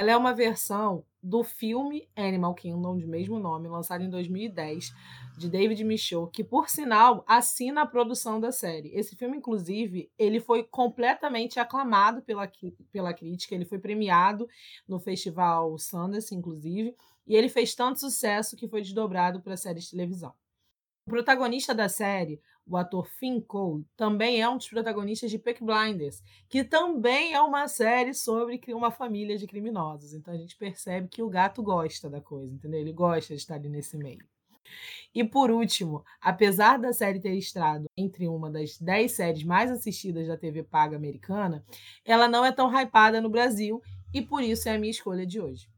[SPEAKER 3] Ela é uma versão do filme Animal Kingdom, de mesmo nome, lançado em 2010, de David Michaud, que, por sinal, assina a produção da série. Esse filme, inclusive, ele foi completamente aclamado pela, pela crítica, ele foi premiado no festival Sundance, inclusive, e ele fez tanto sucesso que foi desdobrado para a série de televisão. O protagonista da série, o ator Finn Cole, também é um dos protagonistas de Peaky Blinders, que também é uma série sobre uma família de criminosos. Então a gente percebe que o gato gosta da coisa, entendeu? Ele gosta de estar ali nesse meio. E por último, apesar da série ter estreado entre uma das 10 séries mais assistidas da TV paga americana, ela não é tão hypada no Brasil e por isso é a minha escolha de hoje.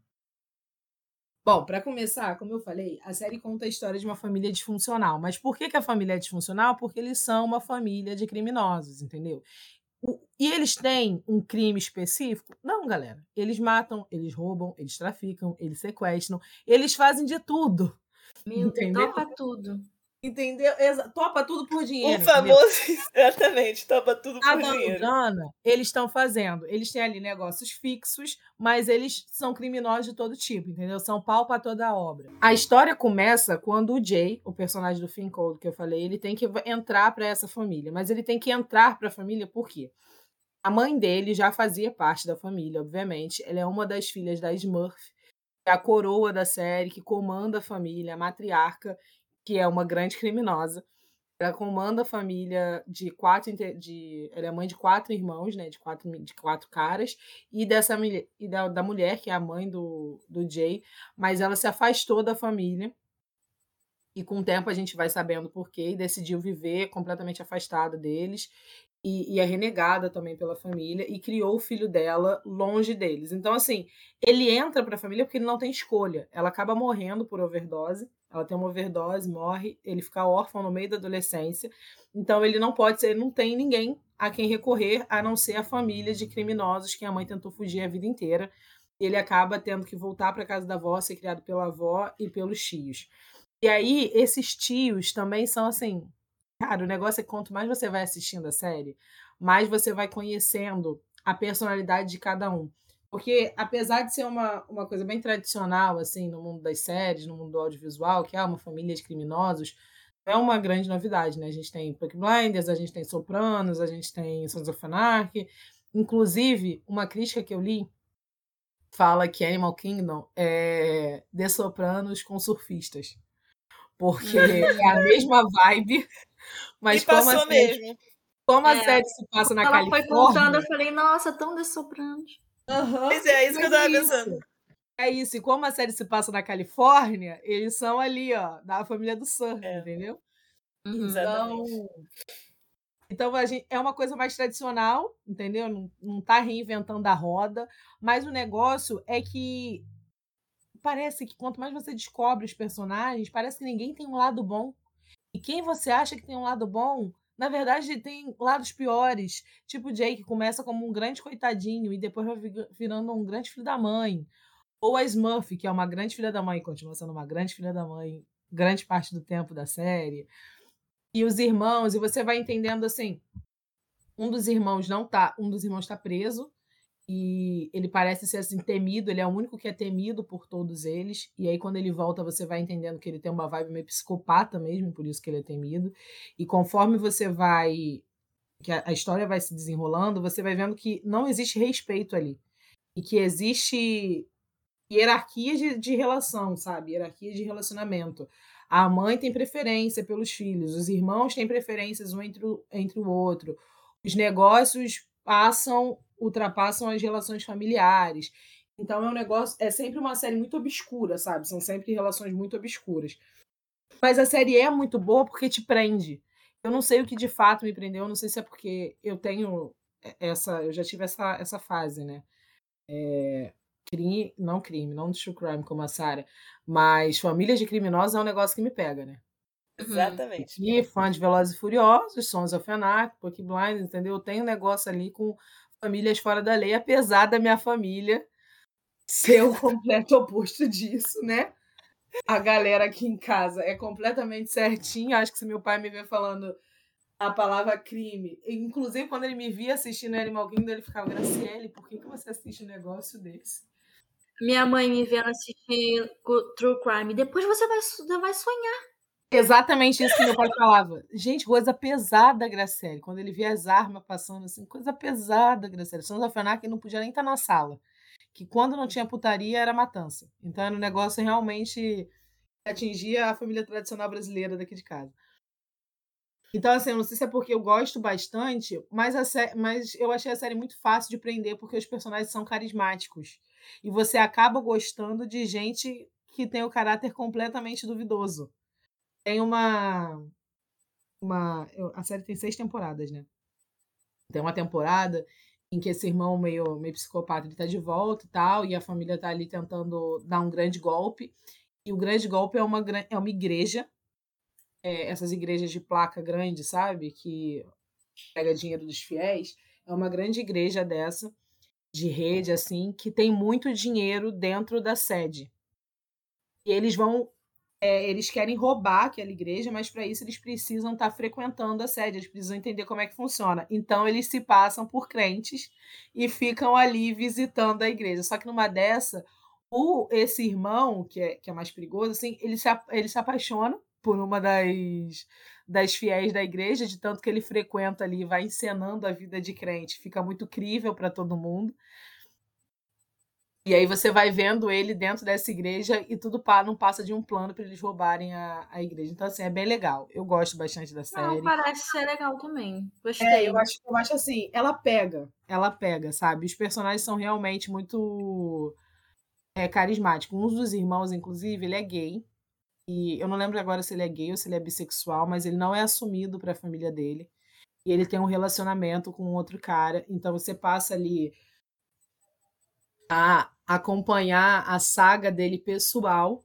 [SPEAKER 3] Bom, para começar, como eu falei, a série conta a história de uma família disfuncional. Mas por que, que a família é disfuncional? Porque eles são uma família de criminosos, entendeu? E eles têm um crime específico? Não, galera. Eles matam, eles roubam, eles traficam, eles sequestram, eles fazem de tudo.
[SPEAKER 2] Meu,
[SPEAKER 3] Entendeu?
[SPEAKER 2] topa tudo.
[SPEAKER 3] Entendeu? Exa- Topa tudo por dinheiro.
[SPEAKER 4] O
[SPEAKER 3] entendeu?
[SPEAKER 4] famoso, exatamente, topa tudo
[SPEAKER 3] Tá
[SPEAKER 4] por dinheiro.
[SPEAKER 3] grana, eles estão fazendo. Eles têm ali negócios fixos, mas eles são criminosos de todo tipo, entendeu? São pau pra toda a obra. A história começa quando o Jay, o personagem do Finn que eu falei, ele tem que entrar pra essa família. Mas ele tem que entrar pra família por quê? A mãe dele já fazia parte da família, obviamente. Ela é uma das filhas da Smurf, é a coroa da série, que comanda a família, a matriarca, que é uma grande criminosa. Ela comanda a família de quatro. De, ela é mãe de quatro irmãos, né? De quatro, de quatro caras. E dessa e da, da mulher, que é a mãe do, do Jay. Mas ela se afastou da família. E com o tempo a gente vai sabendo por quê. E decidiu viver completamente afastada deles. E, e é renegada também pela família. E criou o filho dela longe deles. Então, assim, ele entra para a família porque ele não tem escolha. Ela acaba morrendo por overdose. Ela tem uma overdose, morre, ele fica órfão no meio da adolescência. Então ele não pode ser, não tem ninguém a quem recorrer a não ser a família de criminosos que a mãe tentou fugir a vida inteira. Ele acaba tendo que voltar para casa da avó, ser criado pela avó e pelos tios. E aí esses tios também são assim, cara, o negócio é que quanto mais você vai assistindo a série, mais você vai conhecendo a personalidade de cada um. Porque, apesar de ser uma, uma coisa bem tradicional, assim, no mundo das séries, no mundo do audiovisual, que é uma família de criminosos, é uma grande novidade, né? A gente tem Peaky Blinders, a gente tem Sopranos, a gente tem Sons of Anarchy. Inclusive, uma crítica que eu li fala que Animal Kingdom é The Sopranos com surfistas. Porque é a mesma vibe, mas
[SPEAKER 4] e
[SPEAKER 3] como
[SPEAKER 4] passou
[SPEAKER 3] a série,
[SPEAKER 4] mesmo.
[SPEAKER 3] como a
[SPEAKER 2] É.
[SPEAKER 3] série se passa na
[SPEAKER 2] Ela foi
[SPEAKER 3] Califórnia...
[SPEAKER 2] contando, eu falei, nossa, tão dessoprante.
[SPEAKER 3] Aham,
[SPEAKER 4] Pois é, isso que eu
[SPEAKER 3] mas
[SPEAKER 4] tava
[SPEAKER 3] é
[SPEAKER 4] pensando.
[SPEAKER 3] É isso, e como a série se passa na Califórnia, eles são ali, ó, da família do Sam,
[SPEAKER 4] É.
[SPEAKER 3] entendeu?
[SPEAKER 2] Uhum.
[SPEAKER 3] Então, então a gente, é uma coisa mais tradicional, entendeu? Não, não tá reinventando a roda, mas o negócio é que parece que quanto mais você descobre os personagens, parece que ninguém tem um lado bom. E quem você acha que tem um lado bom, na verdade tem lados piores. Tipo o Jake, que começa como um grande coitadinho e depois vai vi- virando um grande filho da mãe. Ou a Smurf, que é uma grande filha da mãe, continua sendo uma grande filha da mãe grande parte do tempo da série. E os irmãos, e você vai entendendo assim, um dos irmãos não tá, um dos irmãos está preso e ele parece ser assim temido, ele é o único que é temido por todos eles. E aí quando ele volta, você vai entendendo que ele tem uma vibe meio psicopata mesmo, por isso que ele é temido. E conforme você vai que a, história vai se desenrolando, você vai vendo que não existe respeito ali. E que existe hierarquia de, de relação, sabe? Hierarquia de relacionamento. A mãe tem preferência pelos filhos, os irmãos têm preferências um entre o, entre o outro, os negócios passam, ultrapassam as relações familiares. Então é um negócio, é sempre uma série muito obscura, sabe? São sempre relações muito obscuras. Mas a série é muito boa porque te prende. Eu não sei o que de fato me prendeu, eu não sei se é porque eu tenho essa, eu já tive essa, essa fase, né? É, crime, não crime, não true crime como a Sarah, mas famílias de criminosos é um negócio que me pega, né?
[SPEAKER 4] Exatamente.
[SPEAKER 3] E fã de Velozes e Furiosos, Sons of Anarchy, Peaky Blinders, entendeu? Eu tenho um negócio ali com famílias fora da lei, apesar da minha família ser o completo oposto disso, né? A galera aqui em casa é completamente certinha. Acho que se meu pai me ver falando a palavra crime, inclusive quando ele me via assistindo Animal Kingdom, ele ficava, Graciele, por que, que você assiste um negócio desse?
[SPEAKER 2] Minha mãe me vendo assistir True Crime. Depois você vai, vai sonhar.
[SPEAKER 3] Exatamente isso que meu pai falava. Gente, coisa pesada, Graciele. Quando ele via as armas passando assim, coisa pesada, Graciele. Sons of Anarchy não podia nem estar na sala. Que quando não tinha putaria era matança. Então era um negócio realmente atingia a família tradicional brasileira daqui de casa. Então, assim, eu não sei se é porque eu gosto bastante, mas, mas eu achei a série muito fácil de prender porque os personagens são carismáticos. E você acaba gostando de gente que tem o caráter completamente duvidoso tem uma. uma a série tem seis temporadas, né? Tem uma temporada em que esse irmão meio, meio psicopata ele tá de volta e tal, e a família tá ali tentando dar um grande golpe. E o grande golpe é uma, é uma igreja, é, essas igrejas de placa grande, sabe? Que pega dinheiro dos fiéis. É uma grande igreja dessa, de rede, assim, que tem muito dinheiro dentro da sede. E eles vão é, eles querem roubar aquela igreja, mas para isso eles precisam estar frequentando a sede, eles precisam entender como é que funciona. Então eles se passam por crentes e ficam ali visitando a igreja. Só que numa dessa, o, esse irmão, que é, que é mais perigoso, assim, ele se, ele se apaixona por uma das, das fiéis da igreja, de tanto que ele frequenta ali, vai encenando a vida de crente, fica muito crível para todo mundo. E aí você vai vendo ele dentro dessa igreja e tudo não passa de um plano para eles roubarem a, a igreja. Então, assim, é bem legal. Eu gosto bastante da série.
[SPEAKER 2] Não, parece ser legal também. Gostei.
[SPEAKER 3] É, eu acho, eu acho assim, ela pega, ela pega, sabe? Os personagens são realmente muito é, carismáticos. Um dos irmãos, inclusive, ele é gay. E eu não lembro agora se ele é gay ou se ele é bissexual, mas ele não é assumido para a família dele. E ele tem um relacionamento com outro cara. Então você passa ali a acompanhar a saga dele pessoal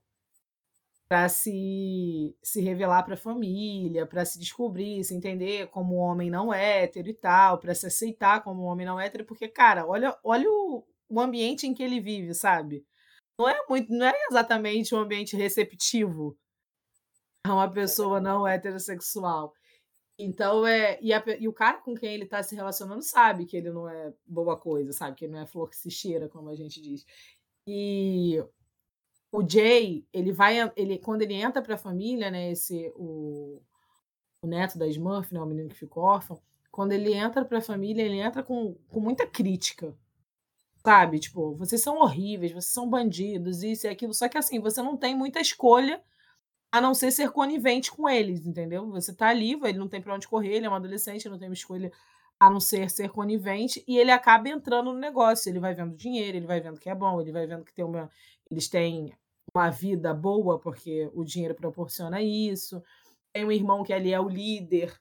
[SPEAKER 3] para se, se revelar para a família, para se descobrir, se entender como um homem não hétero e tal, para se aceitar como um homem não hétero, porque, cara, olha, olha o, o ambiente em que ele vive, sabe? Não é muito, não é exatamente um ambiente receptivo a uma pessoa não heterossexual. Então é. E, a e o cara com quem ele tá se relacionando sabe que ele não é boa coisa, sabe? Que ele não é flor que se cheira, como a gente diz. E o Jay, ele vai. Ele, quando ele entra pra família, né? Esse, o, o neto da Smurf, né, o menino que ficou órfão, quando ele entra para a família, ele entra com, com muita crítica. Sabe? Tipo, vocês são horríveis, vocês são bandidos, isso e aquilo. Só que assim, você não tem muita escolha a não ser ser conivente com eles, entendeu? Você tá ali, ele não tem para onde correr, ele é um adolescente, não tem uma escolha a não ser ser conivente, e ele acaba entrando no negócio. Ele vai vendo dinheiro, ele vai vendo que é bom, ele vai vendo que tem uma, eles têm uma vida boa porque o dinheiro proporciona isso. Tem um irmão que ali é o líder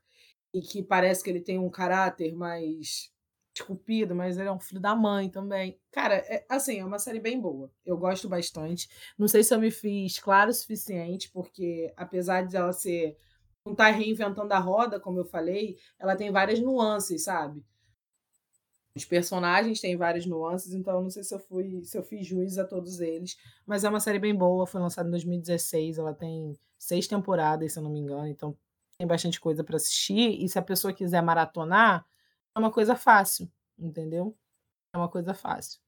[SPEAKER 3] e que parece que ele tem um caráter mais esculpido, mas ele é um filho da mãe também. Cara, é, assim, é uma série bem boa. Eu gosto bastante. Não sei se eu me fiz claro o suficiente, porque apesar de ela ser não estar tá reinventando a roda, como eu falei, ela tem várias nuances, sabe? Os personagens têm várias nuances, então não sei se eu fui, se eu fiz juiz a todos eles, mas é uma série bem boa, foi lançada em 2016, ela tem seis temporadas, se eu não me engano, então tem bastante coisa para assistir, e se a pessoa quiser maratonar, é uma coisa fácil, entendeu? É uma coisa fácil.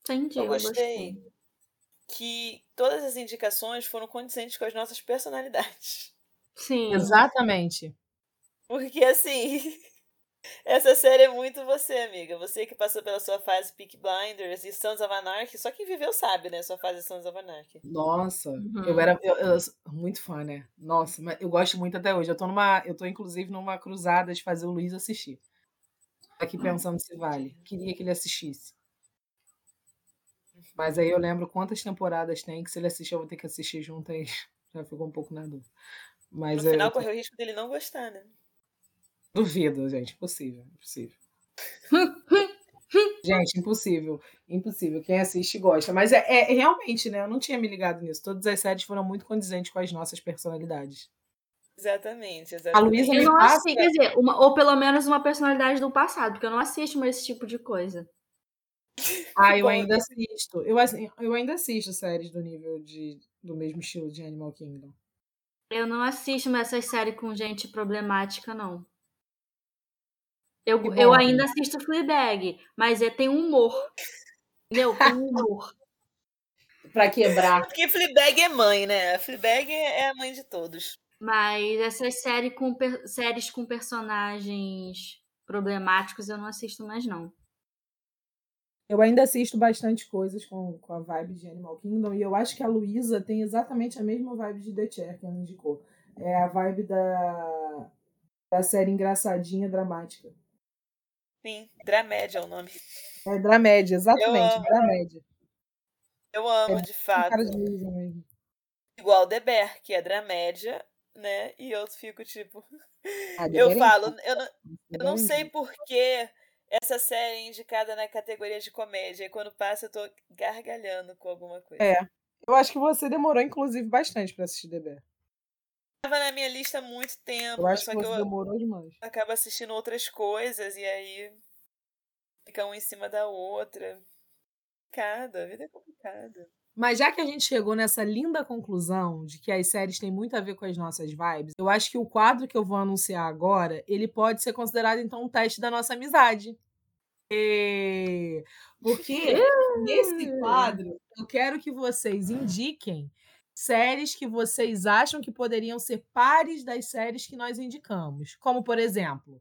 [SPEAKER 2] Entendi.
[SPEAKER 4] Eu gostei que todas as indicações foram condizentes com as nossas personalidades.
[SPEAKER 2] Sim.
[SPEAKER 3] Exatamente.
[SPEAKER 4] Porque assim, essa série é muito você, amiga. Você que passou pela sua fase Peak Blinders e Sons of Anarchy. Só quem viveu sabe, né? Sua fase Sons of Anarchy.
[SPEAKER 3] Nossa, uhum. eu era eu, eu, muito fã, né? Nossa, mas eu gosto muito até hoje. Eu tô numa, eu tô inclusive numa cruzada de fazer o Luiz assistir. Aqui pensando se vale. Queria que ele assistisse. Mas aí eu lembro quantas temporadas tem que se ele assistir eu vou ter que assistir junto aí. Já ficou um pouco na dúvida. Mas
[SPEAKER 4] no final correu o risco dele não gostar, né?
[SPEAKER 3] Duvido, gente. Impossível. Impossível. gente, impossível. Impossível. Quem assiste gosta. Mas é, é, realmente, né? Eu não tinha me ligado nisso. Todas as séries foram muito condizentes com as nossas personalidades.
[SPEAKER 4] Exatamente, exatamente. A
[SPEAKER 3] Luísa
[SPEAKER 2] me não passa... quer dizer, uma, ou pelo menos uma personalidade do passado, porque eu não assisto mais esse tipo de coisa.
[SPEAKER 3] Ah, eu ainda assisto. Eu, eu ainda assisto séries do nível de, do mesmo estilo de Animal Kingdom.
[SPEAKER 2] Eu não assisto mais essas séries com gente problemática, não. Eu, bom, eu ainda né? assisto Fleabag, mas é, tem humor. Entendeu? Tem humor.
[SPEAKER 3] pra quebrar.
[SPEAKER 4] Porque Fleabag é mãe, né? Fleabag é a mãe de todos.
[SPEAKER 2] Mas essas séries com, séries com personagens problemáticos eu não assisto mais, não.
[SPEAKER 3] Eu ainda assisto bastante coisas com, com a vibe de Animal Kingdom e eu acho que a Luísa tem exatamente a mesma vibe de The Chair que ela indicou. É a vibe da, da série engraçadinha dramática.
[SPEAKER 4] Sim, Dramédia é o nome.
[SPEAKER 3] É Dramédia, exatamente,
[SPEAKER 4] eu
[SPEAKER 3] Dramédia.
[SPEAKER 4] Eu amo, é, de fato.
[SPEAKER 3] De.
[SPEAKER 4] Igual The Bear, que é Dramédia, né? E eu fico tipo. Ah, eu falo, eu não, eu não sei porquê essa série é indicada na categoria de comédia. E quando passa, eu tô gargalhando com alguma coisa.
[SPEAKER 3] É. Eu acho que você demorou, inclusive, bastante para assistir DB.
[SPEAKER 4] Tava na minha lista há muito tempo.
[SPEAKER 3] Eu acho
[SPEAKER 4] só
[SPEAKER 3] que,
[SPEAKER 4] que eu
[SPEAKER 3] demorou demais.
[SPEAKER 4] acabo assistindo outras coisas e aí fica um em cima da outra. Complicado, a vida é complicada.
[SPEAKER 3] Mas já que a gente chegou nessa linda conclusão de que as séries têm muito a ver com as nossas vibes, eu acho que o quadro que eu vou anunciar agora, ele pode ser considerado então um teste da nossa amizade. E... Porque nesse quadro eu quero que vocês indiquem séries que vocês acham que poderiam ser pares das séries que nós indicamos. Como, por exemplo,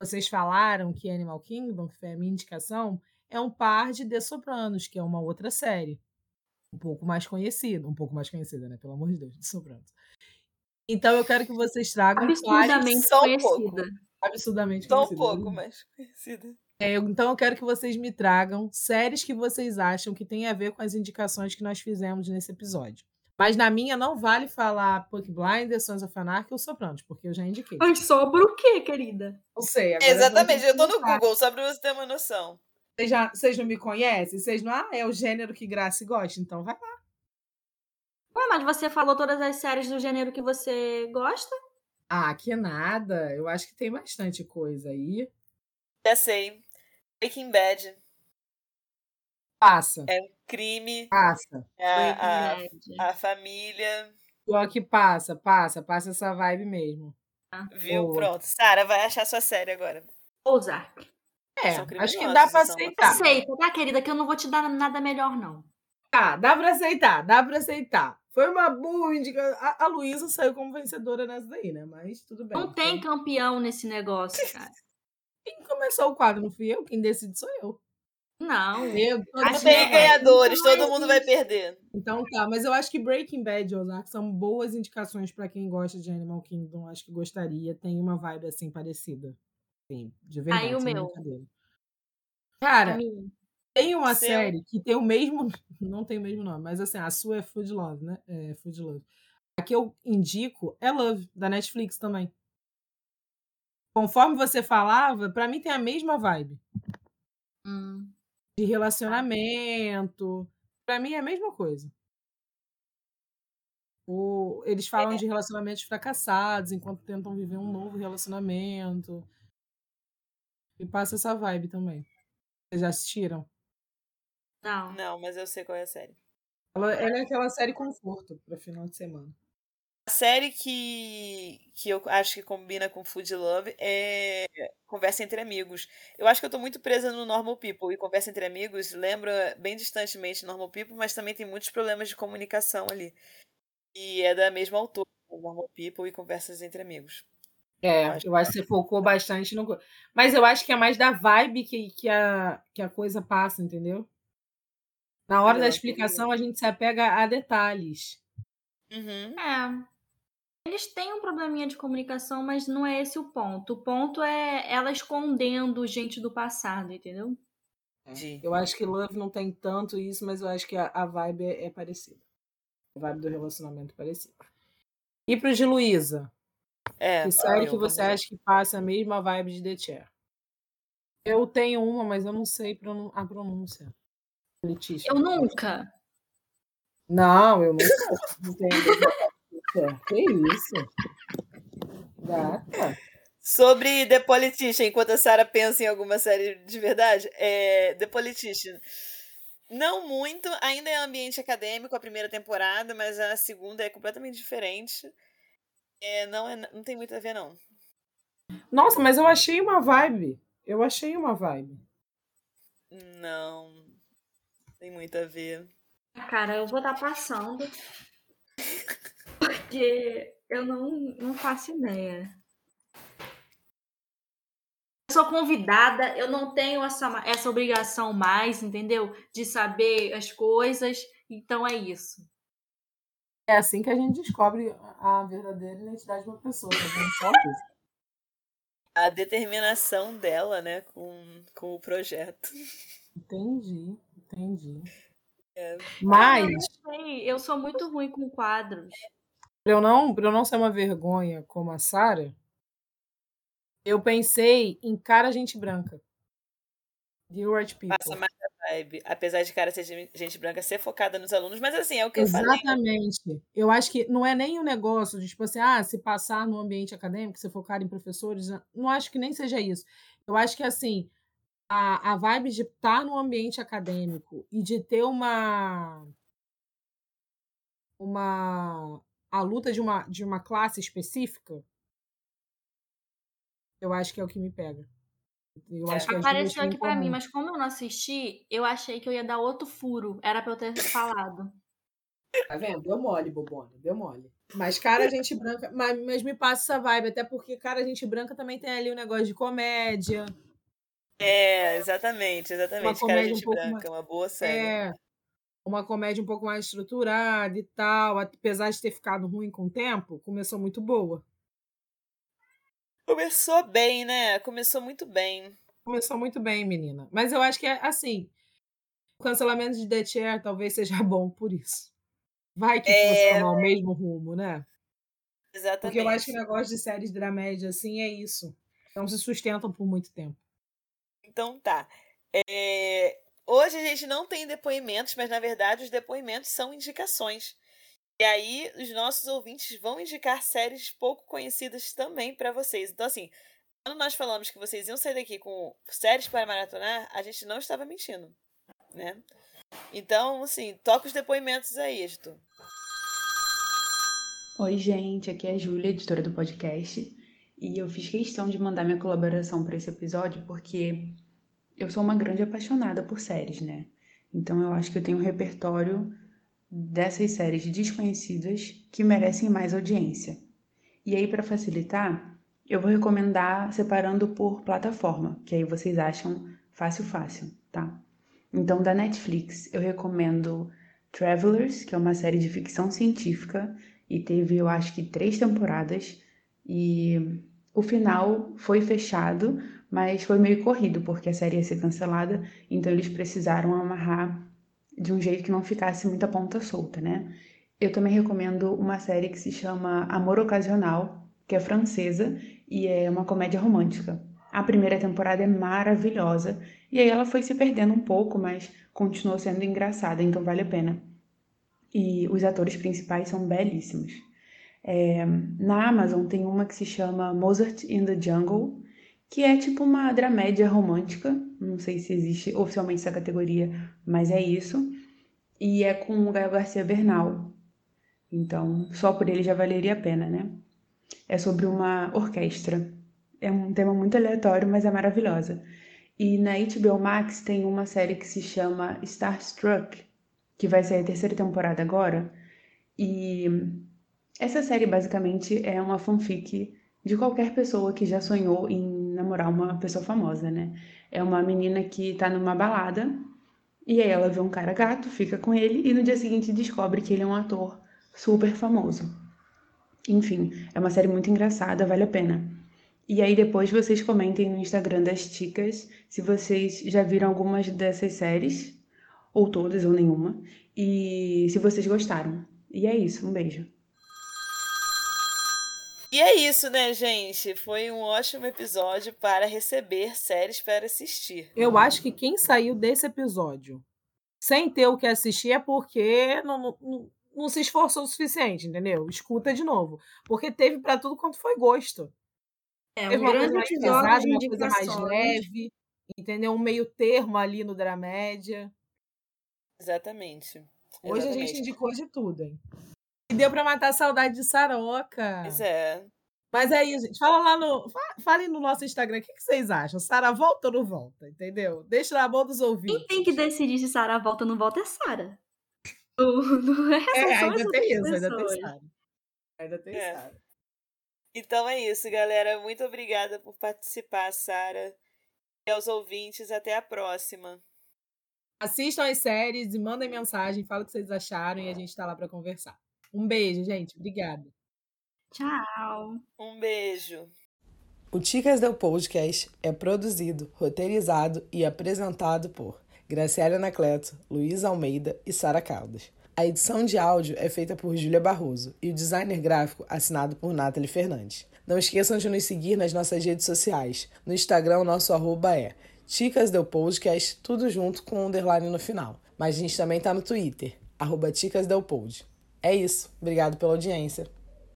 [SPEAKER 3] vocês falaram que Animal Kingdom, que foi a minha indicação, é um par de The Sopranos, que é uma outra série um pouco mais conhecida, um pouco mais conhecida, né? Pelo amor de Deus, sobrando. Então eu quero que vocês tragam
[SPEAKER 2] absurdamente só um pouco.
[SPEAKER 3] Absurdamente
[SPEAKER 4] só
[SPEAKER 3] conhecida.
[SPEAKER 4] Só um pouco mais conhecida.
[SPEAKER 3] É, então eu quero que vocês me tragam séries que vocês acham que tem a ver com as indicações que nós fizemos nesse episódio. Mas na minha não vale falar Puck Blinders, Sons of Anarchy ou Sopranos, porque eu já indiquei.
[SPEAKER 2] Mas sobra o quê, querida?
[SPEAKER 3] Não sei.
[SPEAKER 4] Exatamente, eu tô no Google, só pra você ter uma noção.
[SPEAKER 3] Vocês, já, vocês não me conhecem? Vocês não. Ah, é o gênero que Graça gosta, então vai lá.
[SPEAKER 2] Ué, mas você falou todas as séries do gênero que você gosta?
[SPEAKER 3] Ah, que nada. Eu acho que tem bastante coisa aí.
[SPEAKER 4] Já sei. Breaking Bad.
[SPEAKER 3] Passa.
[SPEAKER 4] É um crime.
[SPEAKER 3] Passa.
[SPEAKER 4] A, a, a família.
[SPEAKER 3] Pior que passa, passa, passa essa vibe mesmo.
[SPEAKER 4] Ah, Viu? Boa. Pronto. Sara, vai achar sua série agora.
[SPEAKER 2] Ozark.
[SPEAKER 3] É, acho que dá pra aceitar.
[SPEAKER 2] Aceita, tá, querida? Que eu não vou te dar nada melhor, não.
[SPEAKER 3] Tá, dá pra aceitar, dá pra aceitar. Foi uma boa indicação. A, a Luísa saiu como vencedora nessa daí, né? Mas tudo bem.
[SPEAKER 2] Não tem
[SPEAKER 3] Foi-
[SPEAKER 2] campeão nesse negócio, cara.
[SPEAKER 3] Quem começou o quadro não fui eu, quem decide sou eu.
[SPEAKER 2] Não.
[SPEAKER 3] Eu, vai.
[SPEAKER 4] ganhadores,
[SPEAKER 2] Então
[SPEAKER 4] todo mundo vai
[SPEAKER 2] existe.
[SPEAKER 4] perder.
[SPEAKER 3] Então tá, mas eu acho que Breaking Bad e Ozark são boas indicações pra quem gosta de Animal Kingdom. Acho que gostaria. Tem uma vibe assim parecida. Sim, de verdade.
[SPEAKER 2] Aí o meu.
[SPEAKER 3] Cara, tem uma
[SPEAKER 4] Seu.
[SPEAKER 3] série que tem o mesmo. Não tem o mesmo nome, mas assim, a sua é Food Love, né? É Food Love. A que eu indico é Love, da Netflix também. Conforme você falava, pra mim tem a mesma vibe.
[SPEAKER 2] Hum.
[SPEAKER 3] De relacionamento. Pra mim é a mesma coisa. O, eles falam de relacionamentos fracassados enquanto tentam viver um novo relacionamento. E passa essa vibe também. Vocês já assistiram?
[SPEAKER 2] Não.
[SPEAKER 4] Não, mas eu sei qual é a série.
[SPEAKER 3] Ela, ela é aquela série conforto para final de semana.
[SPEAKER 4] A série que, que eu acho que combina com Food Love é Conversa Entre Amigos. Eu acho que eu tô muito presa no Normal People. E Conversa Entre Amigos lembra bem distantemente Normal People, mas também tem muitos problemas de comunicação ali. E é da mesma autora, Normal People e Conversas Entre Amigos.
[SPEAKER 3] É,
[SPEAKER 4] Acho
[SPEAKER 3] eu acho que você focou bastante no. Mas eu acho que é mais da vibe que, que, a, que a coisa passa, entendeu? Na hora da
[SPEAKER 4] Não,
[SPEAKER 3] explicação, a gente se apega a detalhes.
[SPEAKER 4] Uhum.
[SPEAKER 2] É. Eles têm um probleminha de comunicação, mas não é esse o ponto. O ponto é ela escondendo gente do passado, entendeu?
[SPEAKER 4] Entendi.
[SPEAKER 3] Eu acho que Love não tem tanto isso, mas eu acho que a, a vibe é, é parecida. A vibe do relacionamento é parecida. E pro de Luísa?
[SPEAKER 4] É,
[SPEAKER 3] Que série que você acha que passa a mesma vibe de The Chair? Eu tenho uma, mas eu não sei pronun- a pronúncia. Letícia.
[SPEAKER 2] Eu nunca.
[SPEAKER 3] Não, eu nunca. Não tenho. Que isso? Gata.
[SPEAKER 4] Sobre The Politician, enquanto a Sarah pensa em alguma série de verdade, é The Politician. Não muito, ainda é ambiente acadêmico a primeira temporada, mas a segunda é completamente diferente. É, não, é, não tem muito a ver, não.
[SPEAKER 3] Nossa, mas eu achei uma vibe. Eu achei uma vibe.
[SPEAKER 4] Não. Tem muito a ver.
[SPEAKER 2] Cara, eu vou estar passando. Porque eu não, não faço ideia. Eu sou convidada, eu não tenho essa, essa obrigação mais, entendeu? De saber as coisas. Então é isso.
[SPEAKER 3] É assim que a gente descobre a verdadeira identidade de uma pessoa. Tá?
[SPEAKER 4] A determinação dela, né, com, com o projeto.
[SPEAKER 3] Entendi, entendi.
[SPEAKER 4] É.
[SPEAKER 3] Mas,
[SPEAKER 2] Sei, eu sou muito ruim com quadros.
[SPEAKER 3] Pra eu não, pra eu não ser uma vergonha como a Sara, eu pensei em cara gente branca. The Right People.
[SPEAKER 4] Passa mais a vibe. Apesar de cara ser gen- gente branca ser focada nos alunos, mas assim, é o que eu falei.
[SPEAKER 3] Exatamente. Eu acho que não é nem o negócio de, tipo assim, ah, se passar no ambiente acadêmico, se focar em professores, né, não acho que nem seja isso. Eu acho que, assim, a, a vibe de estar no ambiente acadêmico e de ter uma. uma. A luta de uma, de uma classe específica, eu acho que é o que me pega. Eu
[SPEAKER 4] É.
[SPEAKER 3] acho que duas
[SPEAKER 2] Apareceu aqui pra mim, mas como eu não assisti, eu achei que eu ia dar outro furo. Era pra eu ter falado.
[SPEAKER 3] Tá vendo? Deu mole, bobona, deu mole. Mas cara, gente branca. Mas, mas me passa essa vibe, até porque cara, gente branca também tem ali o negócio de comédia.
[SPEAKER 4] É, exatamente, exatamente. Cara,
[SPEAKER 3] comédia um
[SPEAKER 4] gente
[SPEAKER 3] pouco
[SPEAKER 4] branca,
[SPEAKER 3] mais-
[SPEAKER 4] uma boa série.
[SPEAKER 3] É. Uma comédia um pouco mais estruturada e tal. Apesar de ter ficado ruim com o tempo, começou muito boa.
[SPEAKER 4] Começou bem, né? Começou muito bem.
[SPEAKER 3] Começou muito bem, menina. Mas eu acho que é assim. O cancelamento de The Chair talvez seja bom por isso. Vai que fosse
[SPEAKER 4] É.
[SPEAKER 3] tomar o mesmo rumo, né?
[SPEAKER 4] Exatamente.
[SPEAKER 3] Porque eu acho que o negócio de séries dramédia assim é isso. Não se sustentam por muito tempo.
[SPEAKER 4] Então tá. É, Hoje a gente não tem depoimentos, mas na verdade os depoimentos são indicações. E aí os nossos ouvintes vão indicar séries pouco conhecidas também para vocês. Então assim, quando nós falamos que vocês iam sair daqui com séries para maratonar, a gente não estava mentindo, né? Então, assim, toca os depoimentos aí, editor.
[SPEAKER 6] Oi, gente, aqui é a Júlia, editora do podcast, e eu fiz questão de mandar minha colaboração para esse episódio porque eu sou uma grande apaixonada por séries, né? Então eu acho que eu tenho um repertório dessas séries desconhecidas que merecem mais audiência. E aí, para facilitar, eu vou recomendar separando por plataforma, que aí vocês acham fácil, fácil, tá? Então, da Netflix, eu recomendo Travelers, que é uma série de ficção científica e teve, eu acho que, três temporadas. E o final foi fechado, mas foi meio corrido, porque a série ia ser cancelada, então eles precisaram amarrar de um jeito que não ficasse muita ponta solta, né? Eu também recomendo uma série que se chama Amor Ocasional, que é francesa e é uma comédia romântica. A primeira temporada é maravilhosa e aí ela foi se perdendo um pouco, mas continuou sendo engraçada, então vale a pena. E os atores principais são belíssimos. É, na Amazon tem uma que se chama Mozart in the Jungle, que é tipo uma dramédia romântica. Não sei se existe oficialmente essa categoria, mas é isso. E é com o Gael Garcia Bernal. Então, só por ele já valeria a pena, né? É sobre uma orquestra. É um tema muito aleatório, mas é maravilhosa. E na HBO Max tem uma série que se chama Starstruck, que vai sair a terceira temporada agora. E essa série basicamente é uma fanfic de qualquer pessoa que já sonhou em namorar uma pessoa famosa, né? É uma menina que tá numa balada e aí ela vê um cara gato, fica com ele e no dia seguinte descobre que ele é um ator super famoso. Enfim, é uma série muito engraçada, vale a pena. E aí depois vocês comentem no Instagram das Ticas se vocês já viram algumas dessas séries ou todas, ou nenhuma, e se vocês gostaram. E é isso, um beijo.
[SPEAKER 4] E é isso, né, gente? Foi um ótimo episódio para receber séries para assistir.
[SPEAKER 3] Eu acho que quem saiu desse episódio sem ter o que assistir é porque não, não, não se esforçou o suficiente, entendeu? Escuta de novo. Porque teve para tudo quanto foi gosto.
[SPEAKER 2] É,
[SPEAKER 3] teve
[SPEAKER 2] um
[SPEAKER 3] uma
[SPEAKER 2] grande
[SPEAKER 3] coisa mais
[SPEAKER 2] episódio
[SPEAKER 3] pesada, uma coisa mais leve, entendeu? Um meio termo ali no Dramédia.
[SPEAKER 4] Exatamente.
[SPEAKER 3] Hoje a gente
[SPEAKER 4] Exatamente.
[SPEAKER 3] indicou de tudo, hein? E deu pra matar a saudade de Saroca.
[SPEAKER 4] Pois é.
[SPEAKER 3] Mas é isso, gente. Fala lá no. fa- Falem no nosso Instagram o que, que vocês acham. Sara volta ou não volta? Entendeu? Deixa na mão dos
[SPEAKER 2] Quem
[SPEAKER 3] ouvintes.
[SPEAKER 2] tem que decidir se Sara volta ou não volta é Sara. Não, não é,
[SPEAKER 3] É, ainda tem isso, ainda tem. Sara. Ainda tem
[SPEAKER 4] É.
[SPEAKER 3] Sara.
[SPEAKER 4] Então é isso, galera. Muito obrigada por participar, Sara. E aos ouvintes, até a próxima.
[SPEAKER 3] Assistam as séries e mandem mensagem, fala o que vocês acharam e a gente tá lá pra conversar. Um beijo, gente. Obrigada.
[SPEAKER 2] Tchau.
[SPEAKER 4] Um beijo.
[SPEAKER 7] O Ticas Del Podcast é produzido, roteirizado e apresentado por Graciela Anacleto, Luiz Almeida e Sara Caldas. A edição de áudio é feita por Júlia Barroso e o designer gráfico assinado por Nathalie Fernandes. Não esqueçam de nos seguir nas nossas redes sociais. No Instagram, o nosso arroba é Ticas Del Podcast, tudo junto com um underline no final. Mas a gente também tá no Twitter, arroba Ticas Del Pod. É isso. Obrigado pela audiência.